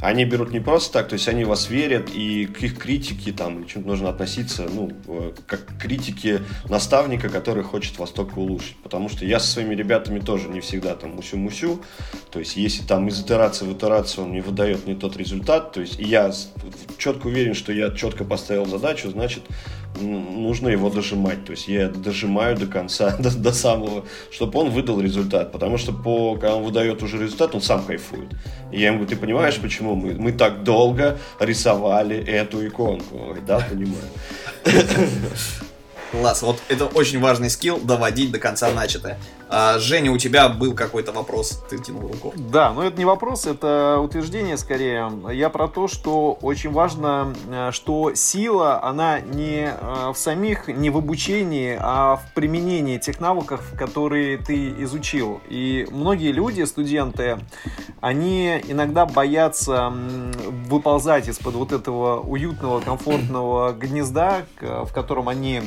они берут не просто так, то есть они вас верят, и к их критике там нужно относиться, ну, э, как к критике наставника, который хочет вас только улучшить. Потому что я со своими ребятами тоже не всегда там мусю-мусю, то есть если там из итерации в итерацию он не выдает не тот результат, то есть я четко уверен, что я четко поставил задачу, значит, нужно его дожимать. То есть я дожимаю до конца, до, до самого, чтобы он выдал результат. Потому что по, когда он выдает уже результат, он сам кайфует. И я ему говорю, ты понимаешь, почему мы, мы так долго рисовали эту иконку? Он да, понимаю. Класс, вот это очень важный скилл, доводить до конца начатое. А, Женя, у тебя был какой-то вопрос, ты тянул руку. Да, но это не вопрос, это утверждение скорее. Я про то, что очень важно, э, что сила, она не э, в самих, не в обучении, а в применении тех навыков, которые ты изучил. И многие люди, студенты, они иногда боятся выползать из-под вот этого уютного, комфортного гнезда, в котором они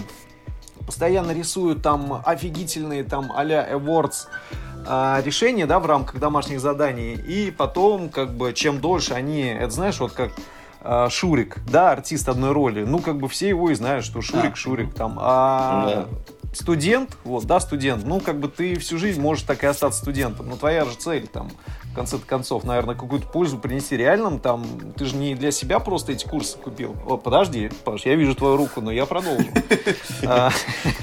постоянно рисуют там офигительные там а-ля awards а, решения, да, в рамках домашних заданий, и потом, как бы, чем дольше они, это знаешь, вот как а, Шурик, да, артист одной роли, ну, как бы все его и знают, что Шурик, да. Шурик, там, а да. студент, вот, да, студент, ну, как бы ты всю жизнь можешь так и остаться студентом, но твоя же цель, там, в конце концов, наверное, какую-то пользу принести реальным, там, ты же не для себя просто эти курсы купил. О, подожди, Паш, я вижу твою руку, но я продолжу. А.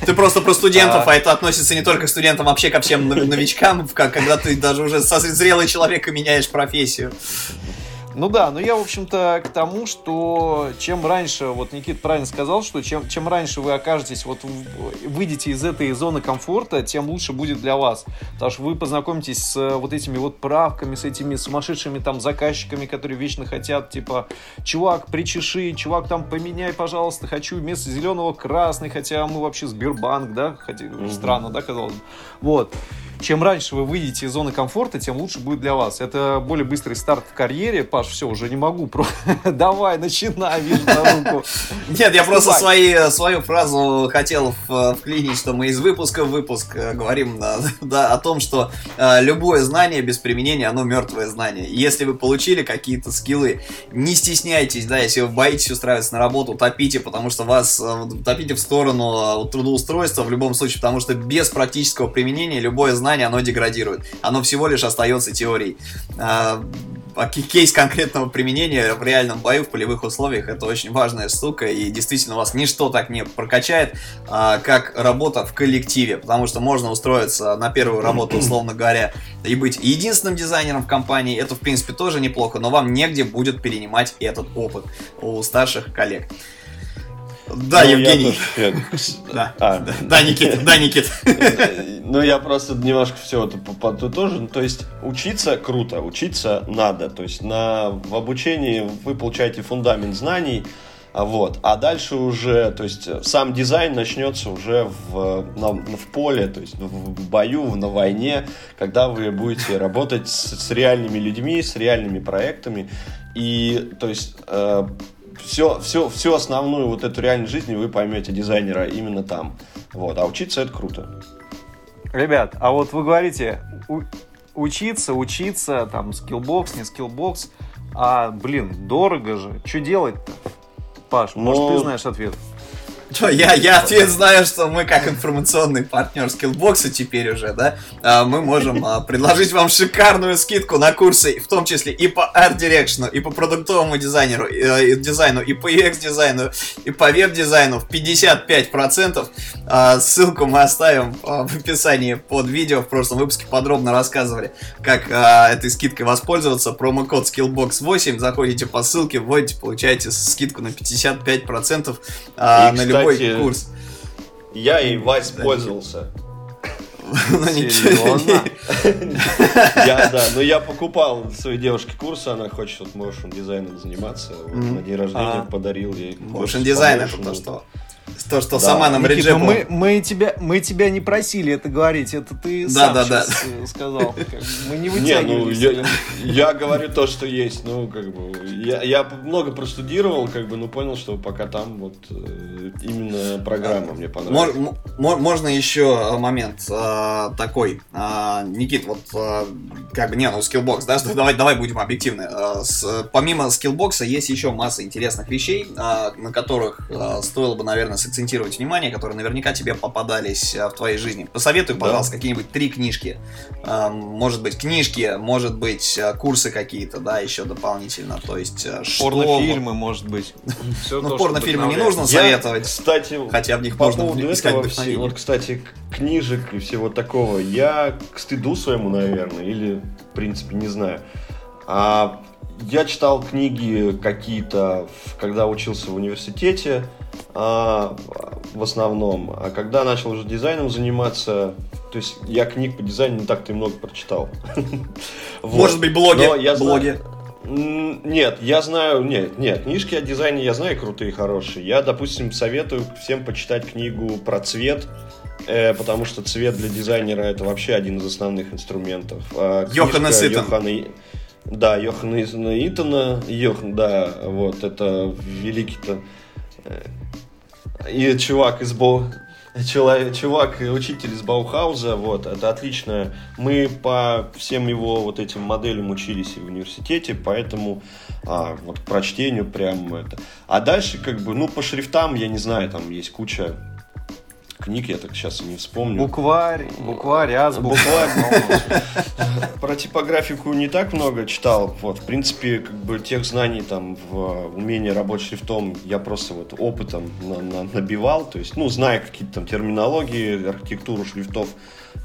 Ты просто про студентов, а. это относится не только к студентам, вообще ко всем новичкам, когда ты даже уже зрелый человек и меняешь профессию. Ну да, но я, в общем-то, к тому, что чем раньше, вот Никит правильно сказал, что чем, чем раньше вы окажетесь, вот выйдете из этой зоны комфорта, тем лучше будет для вас. Потому что вы познакомитесь с э, вот этими вот правками, с этими сумасшедшими там заказчиками, которые вечно хотят, типа, чувак, причеши, чувак, там, поменяй, пожалуйста, хочу вместо зеленого красный, хотя мы вообще Сбербанк, да, хотя mm-hmm. странно, да, казалось бы. Вот чем раньше вы выйдете из зоны комфорта, тем лучше будет для вас. Это более быстрый старт в карьере. Паш, все, уже не могу. Давай, начинай, вижу на руку. Нет, я просто свои, свою фразу хотел вклинить, что мы из выпуска в выпуск э, говорим да, о том, что э, любое знание без применения, оно мертвое знание. Если вы получили какие-то скиллы, не стесняйтесь, да, если вы боитесь устраиваться на работу, топите, потому что вас э, топите в сторону трудоустройства в любом случае, потому что без практического применения любое знание знание, оно деградирует. Оно всего лишь остается теорией. Кейс конкретного применения в реальном бою, в полевых условиях, это очень важная штука, и действительно вас ничто так не прокачает, а, как работа в коллективе, потому что можно устроиться на первую работу, условно говоря, и быть единственным дизайнером в компании, это, в принципе, тоже неплохо, но вам негде будет перенимать этот опыт у старших коллег. Да, ну, Евгений. Да, а. да, Никит, да, Никит. Ну, я просто немножко все это подытожу. То есть, учиться круто, учиться надо. То есть, на, в обучении вы получаете фундамент знаний, а вот. А дальше уже, то есть сам дизайн начнется уже в, на, в поле, то есть в бою, на войне, когда вы будете работать с, с реальными людьми, с реальными проектами. И то есть э, все, все, всю основную вот эту реальную жизнь вы поймете дизайнера именно там. Вот, а учиться это круто. Ребят, а вот вы говорите, у, учиться, учиться, там, Skillbox, не Skillbox, а, блин, дорого же, что делать-то? Паш, Но... может, ты ну, знаешь ответ? Я, я ответ знаю, что мы как информационный партнер скиллбокса теперь уже, да, а, мы можем а, предложить вам шикарную скидку на курсы, в том числе и по арт-дирекшену, и по продуктовому дизайнеру, и, э, и дизайну, и по UX-дизайну, и по веб-дизайну в 55%. А, ссылку мы оставим в описании под видео. В прошлом выпуске подробно рассказывали, как этой скидкой воспользоваться. Промокод skillbox8. Заходите по ссылке, вводите, получаете скидку на 55% на любой любой курс. Я и Вась пользовался. Ну, Серьезно? Я, да, но я покупал своей девушке курсы, она хочет вот motion дизайном заниматься. На день рождения а. подарил ей. Motion дизайн это то что? То, что сама нам Никита, Реджепу... мы, мы, тебя, мы тебя не просили это говорить, это ты Да, сам да, да. э, сказал. Мы не Не, ну, вытягивали. из я, говорю то, что есть. Ну, как бы, я, я много простудировал, как бы, но понял, что пока там вот э, именно программа мне понравилась. можно еще э, момент э, такой. Э, Никит, вот э, как бы, не, ну, Skillbox, да, что- давай, давай будем объективны. Э, с- помимо Skillbox а есть еще масса интересных вещей, э, на которых э, стоило бы, наверное, сакцентировать внимание, которые наверняка тебе попадались э, в твоей жизни. Посоветуй, Да. пожалуйста, какие-нибудь три книжки. Э, может быть, книжки, может быть, э, курсы какие-то, да, еще дополнительно. То есть, э, что... Порнофильмы, может быть. Ну, порнофильмы не нужно советовать. Кстати, Хотя в них можно искать вдохновение. вот, кстати, книжек и всего такого, я к стыду своему, наверное, или, в принципе, не знаю. А я читал книги какие-то, когда учился в университете, а, в основном. А когда начал уже дизайном заниматься, то есть я книг по дизайну не так-то и много прочитал. Может быть, блоги. Я блоги. Нет, я знаю, нет, нет, книжки о дизайне я знаю крутые, хорошие. Я, допустим, советую всем почитать книгу про цвет, э, потому что цвет для дизайнера это вообще один из основных инструментов. А книжка Йоханнес Итон. Йохана Да, Йохана Итона, Итона, Йохан, да, вот, это великий-то э, и чувак из Бо... Человек, чувак, учитель из Баухауза, вот, это отлично. Мы по всем его вот этим моделям учились в университете, поэтому а, вот к прочтению прям это. А дальше, как бы, ну, по шрифтам, я не знаю, там есть куча книг, я так сейчас и не вспомню. Букварь, букварь, азбука. Букварь. Про типографику не так много читал. Вот, в принципе, как бы тех знаний там в умении работать шрифтом я просто вот опытом на- на- набивал. То есть, ну, зная какие-то там терминологии, архитектуру шрифтов,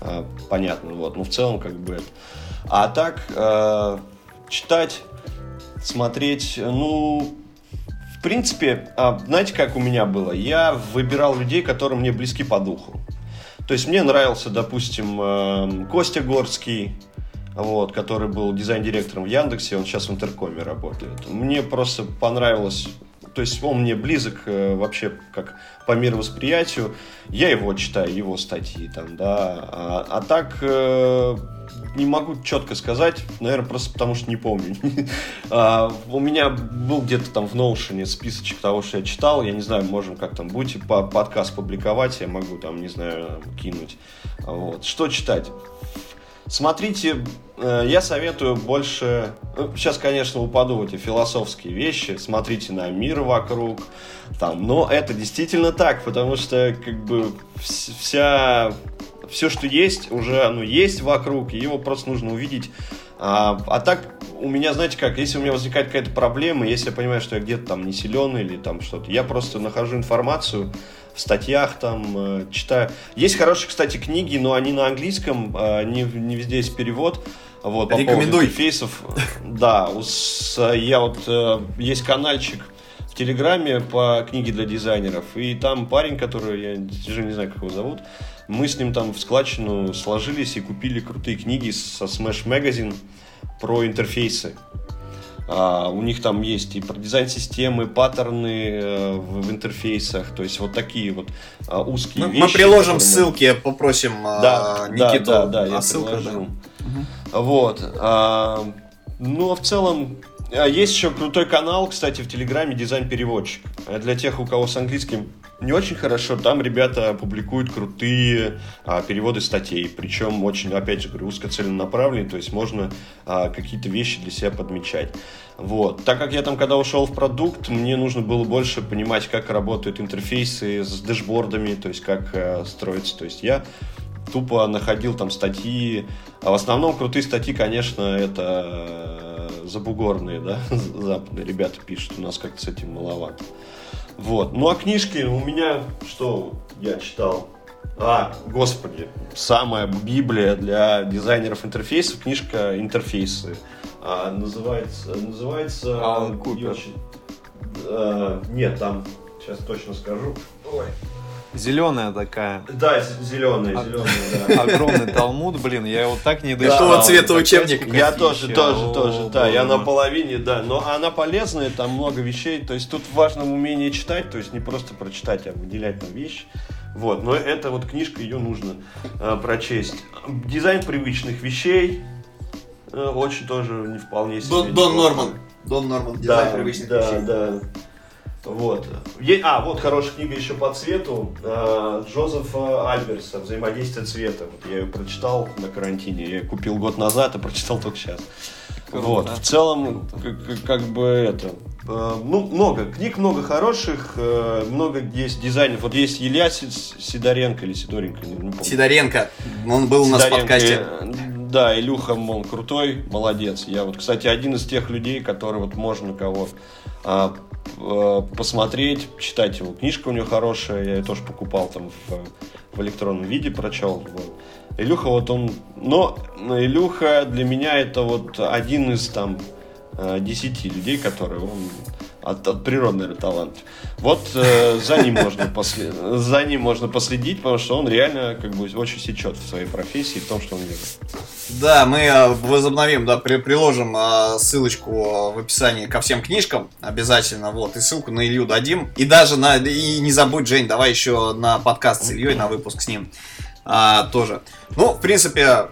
а, понятно. Вот, ну, в целом, как бы это. А так, э, читать, смотреть, ну, принципе, а, знаете, как у меня было? Я выбирал людей, которые мне близки по духу. То есть мне нравился, допустим, эм, Костя Горский, вот, который был дизайн-директором в Яндексе, он сейчас в Интеркоме работает. Мне просто понравилось, то есть он мне близок э, вообще как по мировосприятию. Я его читаю, его статьи там, да. А, а так э, не могу четко сказать, наверное, просто потому что не помню. А, У меня был где-то там в Notion списочек того, что я читал. Я не знаю, можем как там будете по подкаст публиковать, я могу там, не знаю, кинуть. Вот. Что читать? Смотрите, э, я советую больше... ну, Сейчас, конечно, упаду в эти философские вещи. Смотрите на мир вокруг. Там, но это действительно так, потому что как бы вс- вся... Все, что есть, уже оно есть вокруг, и его просто нужно увидеть. А, а так, у меня, знаете как, если у меня возникает какая-то проблема, если я понимаю, что я где-то там не силен или там что-то, я просто нахожу информацию в статьях там, э, читаю. Есть хорошие, кстати, книги, но они на английском, э, не, не везде есть перевод. Вот, по Рекомендуй. интерфейсов. Да, с- я вот, э, есть каналчик в Телеграме по книге для дизайнеров, и там парень, который, я даже не знаю, как его зовут, мы с ним там в складчину сложились и купили крутые книги со Smash Magazine про интерфейсы. А, у них там есть и про дизайн-системы, паттерны э, в, в интерфейсах, то есть вот такие вот а, узкие Мы, вещи. мы приложим которые ссылки, попросим э, да, Никиту да, да, да, я о ссылках, приложу. да. Вот. а, ну, а в целом, а, есть еще крутой канал, кстати, в Телеграме «Дизайн-переводчик». А Для тех, у кого с английским не очень хорошо, там ребята публикуют крутые а, переводы статей, причем очень, опять же, говорю, узкоцеленаправленные, то есть можно а, какие-то вещи для себя подмечать. Вот. Так как я там, когда ушел в продукт, мне нужно было больше понимать, как работают интерфейсы с дэшбордами, то есть как э, строится. То есть я тупо находил там статьи. А в основном крутые статьи, конечно, это э, забугорные, да, западные ребята пишут. У нас как-то с этим маловато. Вот. Ну а книжки у меня, что я читал? А, господи, самая библия для дизайнеров интерфейсов, книжка «Интерфейсы». А, называется, называется... Алан Купер. щ- э, нет, там, сейчас точно скажу. Ой. Зеленая такая. Да, зеленая, А- зеленая, да. Огромный талмуд, блин, я его так не дышал. Какого цвета учебник? Я тоже, тоже, тоже, да, я на половине, да, но она полезная, там много вещей, то есть тут важно умение читать, то есть не просто прочитать, а выделять там вещи. Вот, но эта вот книжка, ее нужно э, прочесть. Дизайн привычных вещей, э, очень тоже не вполне себе. Дон. Норман. Дон Норман, дизайн Да, привычных да, вещей. да. Вот. Е- а, вот хорошая книга еще по цвету. э, Джозефа Альберса «Взаимодействие цвета». Вот я ее прочитал на карантине. Я ее купил год назад, а прочитал только сейчас. Круто. Вот. В целом, как, как- бы это... э, Ну, много. Книг много хороших, э, много есть дизайнов. Вот есть Илья Си- Сидоренко или Сидоренко, не, помню. Сидоренко. Он был у нас в Сидоренко, подкасте. э, Да, Илюха, он крутой, молодец. Я вот, кстати, один из тех людей, который вот можно кого а, посмотреть, читать его. Книжка у него хорошая, я ее тоже покупал там в, в электронном виде, прочел. Илюха вот он... Но Илюха для меня это вот один из там э, десяти людей, которые он от, от наверное, талант. Вот э, за ним можно после- за ним можно последить, потому что он реально как бы очень сечет в своей профессии, в том, что он делает. Да, мы э, возобновим, да, при- приложим э, ссылочку в описании ко всем книжкам обязательно, вот, и ссылку на Илью дадим. И даже на, и не забудь, Жень, давай еще на подкаст с Ильей, на выпуск с ним а, тоже. Ну, в принципе,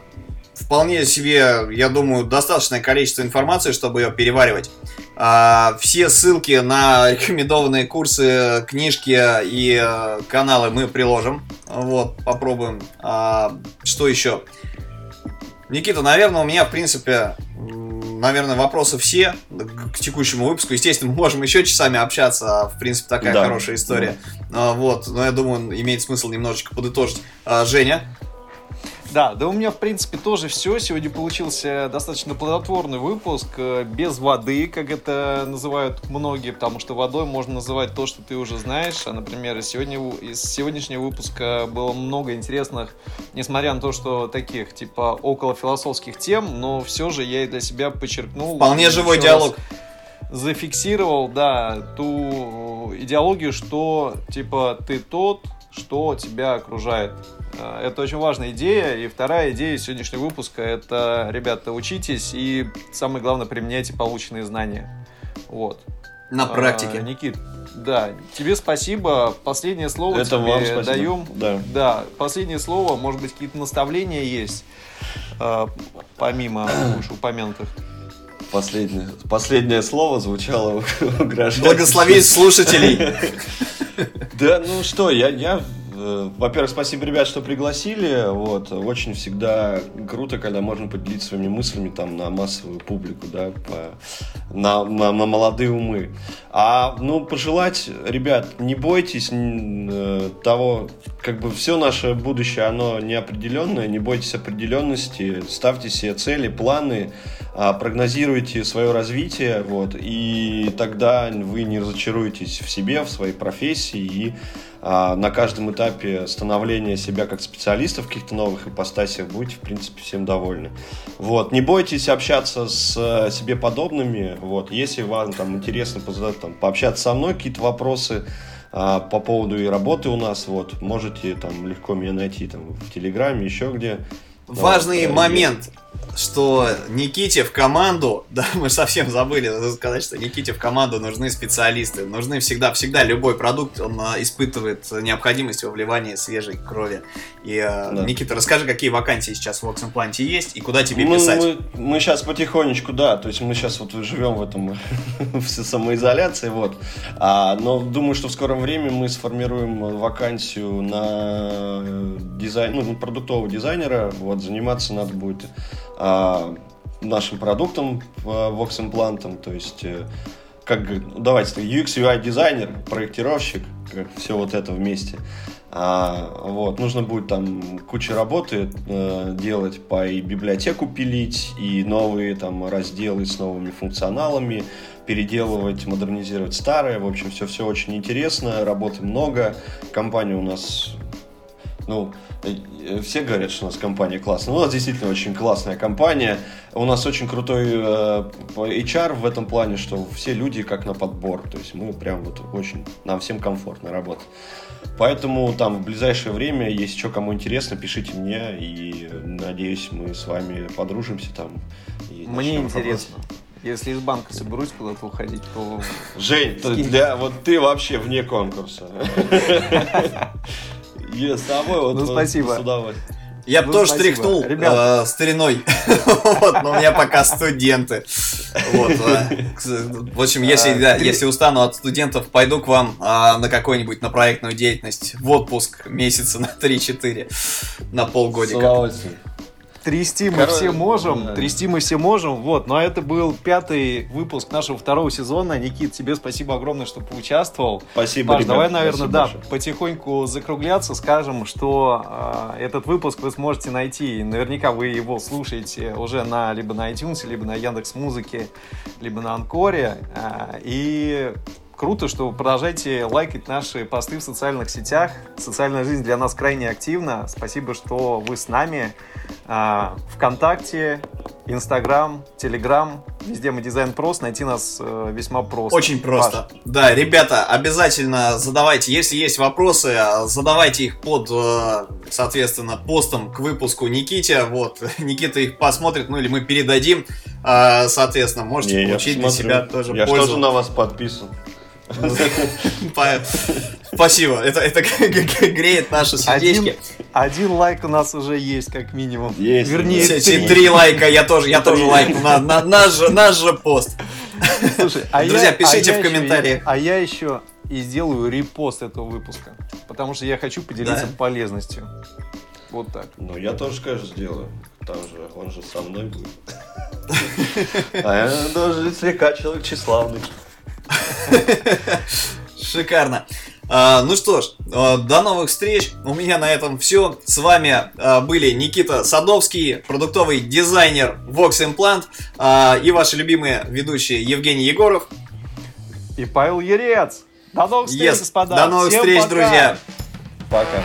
вполне себе, я думаю, достаточное количество информации, чтобы ее переваривать. А, все ссылки на рекомендованные курсы, книжки и э, каналы мы приложим. Вот, попробуем. А, что еще? Никита, наверное, у меня, в принципе, наверное, вопросы все к текущему выпуску. Естественно, мы можем еще часами общаться. В принципе, такая Да. хорошая история. А, Вот, но я думаю, имеет смысл немножечко подытожить. А, Женя, Да, да у меня, в принципе, тоже все. Сегодня получился достаточно плодотворный выпуск, э, без воды, как это называют многие, потому что водой можно называть то, что ты уже знаешь. А, например, сегодня, из сегодняшнего выпуска было много интересных, несмотря на то, что таких, типа, около философских тем, но все же я и для себя подчеркнул. вполне живой диалог. зафиксировал, да, ту идеологию, что типа ты тот, что тебя окружает. Э, Это очень важная идея. И вторая идея сегодняшнего выпуска это, ребята, учитесь и самое главное применяйте полученные знания. Вот. На А, практике. Никит, да, тебе спасибо. Последнее слово Это тебе вам спасибо. даем. Да. Да, последнее слово, может быть, какие-то наставления есть, э, помимо вышеупомянутых. Последнее, последнее слово звучало угрожающе. Благословить слушателей. Да, ну что, я, я э, во-первых, спасибо, ребят, что пригласили. Вот, очень всегда круто, когда можно поделиться своими мыслями там на массовую публику, да, по- на, на, на молодые умы. А, ну, пожелать, ребят, не бойтесь э, того, как бы все наше будущее, оно неопределенное, не бойтесь определенности, ставьте себе цели, планы, а, прогнозируйте свое развитие, вот, и тогда вы не разочаруетесь в себе, в своей профессии, и на каждом этапе становления себя как специалиста в каких-то новых ипостасях будете, в принципе, всем довольны. Вот, не бойтесь общаться с э, себе подобными, вот, если вам там интересно позадать, там, пообщаться со мной, какие-то вопросы, а, по поводу и работы у нас, вот, можете там легко меня найти там в Телеграме, еще где. Важный Вот, э, момент, что Никите в команду, да, мы совсем забыли сказать, что Никите в команду нужны специалисты. Нужны всегда, всегда любой продукт, он а, испытывает необходимость во вливании свежей крови. И, а, Да. Никита, расскажи, какие вакансии сейчас в Works есть и куда тебе мы, писать. мы, сейчас потихонечку, да, то есть мы сейчас вот живем в этом в самоизоляции, вот. А, но думаю, что в скором времени мы сформируем вакансию на дизайн, ну, продуктового дизайнера. Вот заниматься надо будет нашим продуктом Vox имплантом, то есть э, как ну, давайте UX UI дизайнер, проектировщик, как все вот это вместе. А, вот, нужно будет там куча работы э, делать, по и библиотеку пилить, и новые там разделы с новыми функционалами, переделывать, модернизировать старое. В общем, все, все очень интересно, работы много. Компания у нас, ну, э, все говорят, что у нас компания классная. Ну, у нас действительно очень классная компания. У нас очень крутой э, HR в этом плане, что все люди как на подбор. То есть мы прям вот очень, нам всем комфортно работать. Поэтому там в ближайшее время, если что кому интересно, пишите мне, и надеюсь, мы с вами подружимся там. Мне интересно. Если из банка соберусь куда-то уходить, то... Жень, для, вот ты вообще вне конкурса. Я с тобой вот Ну, спасибо. с удовольствием. Я бы Ну, тоже спасибо. стряхнул Ребят. э, стариной. Вот, но у меня пока студенты. Вот, э, В общем, если, А, да, ты- если устану от студентов, пойду к вам а, на какой-нибудь, на проектную деятельность, в отпуск месяца на 3-4, на С полгодика. удовольствием. Трясти мы Короче, все можем, да. трясти мы все можем, вот, но это был пятый выпуск нашего второго сезона. Никит, тебе спасибо огромное, что поучаствовал. Спасибо, Паш, ребят, давай, наверное, спасибо да, большое. потихоньку закругляться, скажем, что э, этот выпуск вы сможете найти, наверняка вы его слушаете уже на либо на iTunes, либо на Яндекс Музыке, либо на Анкоре, э, и круто, что вы продолжаете лайкать наши посты в социальных сетях. Социальная жизнь для нас крайне активна. Спасибо, что вы с нами. А, Вконтакте, Инстаграм, Телеграм, везде мы дизайн прост, найти нас э, весьма просто. Очень просто. Да, ребята, обязательно задавайте, если есть вопросы, задавайте их под, э, соответственно, постом к выпуску Никите. Вот, Никита их посмотрит, ну или мы передадим. А, Соответственно, можете Не, я получить для себя тоже Я пользу. тоже на вас подписан. Спасибо, это, это греет наши сердечки. один лайк у нас уже есть, как минимум. Есть. Вернее, три. Три лайка, я тоже, я тоже лайк на, на наш, же, наш же пост. Слушай, а Друзья, я- пишите а я в комментариях. а я еще и сделаю репост этого выпуска, потому что я хочу поделиться Да. полезностью. Вот так. Ну, я тоже, конечно, сделаю. Там же, он же со мной будет. А я тоже слегка человек тщеславный. Шикарно. А, ну что ж, а, до новых встреч. У меня на этом все. С вами а, были Никита Садовский, продуктовый дизайнер Vox Implant а, и ваши любимые ведущие Евгений Егоров. И Павел Ерец. До новых встреч, Yes. господа. До новых Всем встреч, пока. друзья. Пока.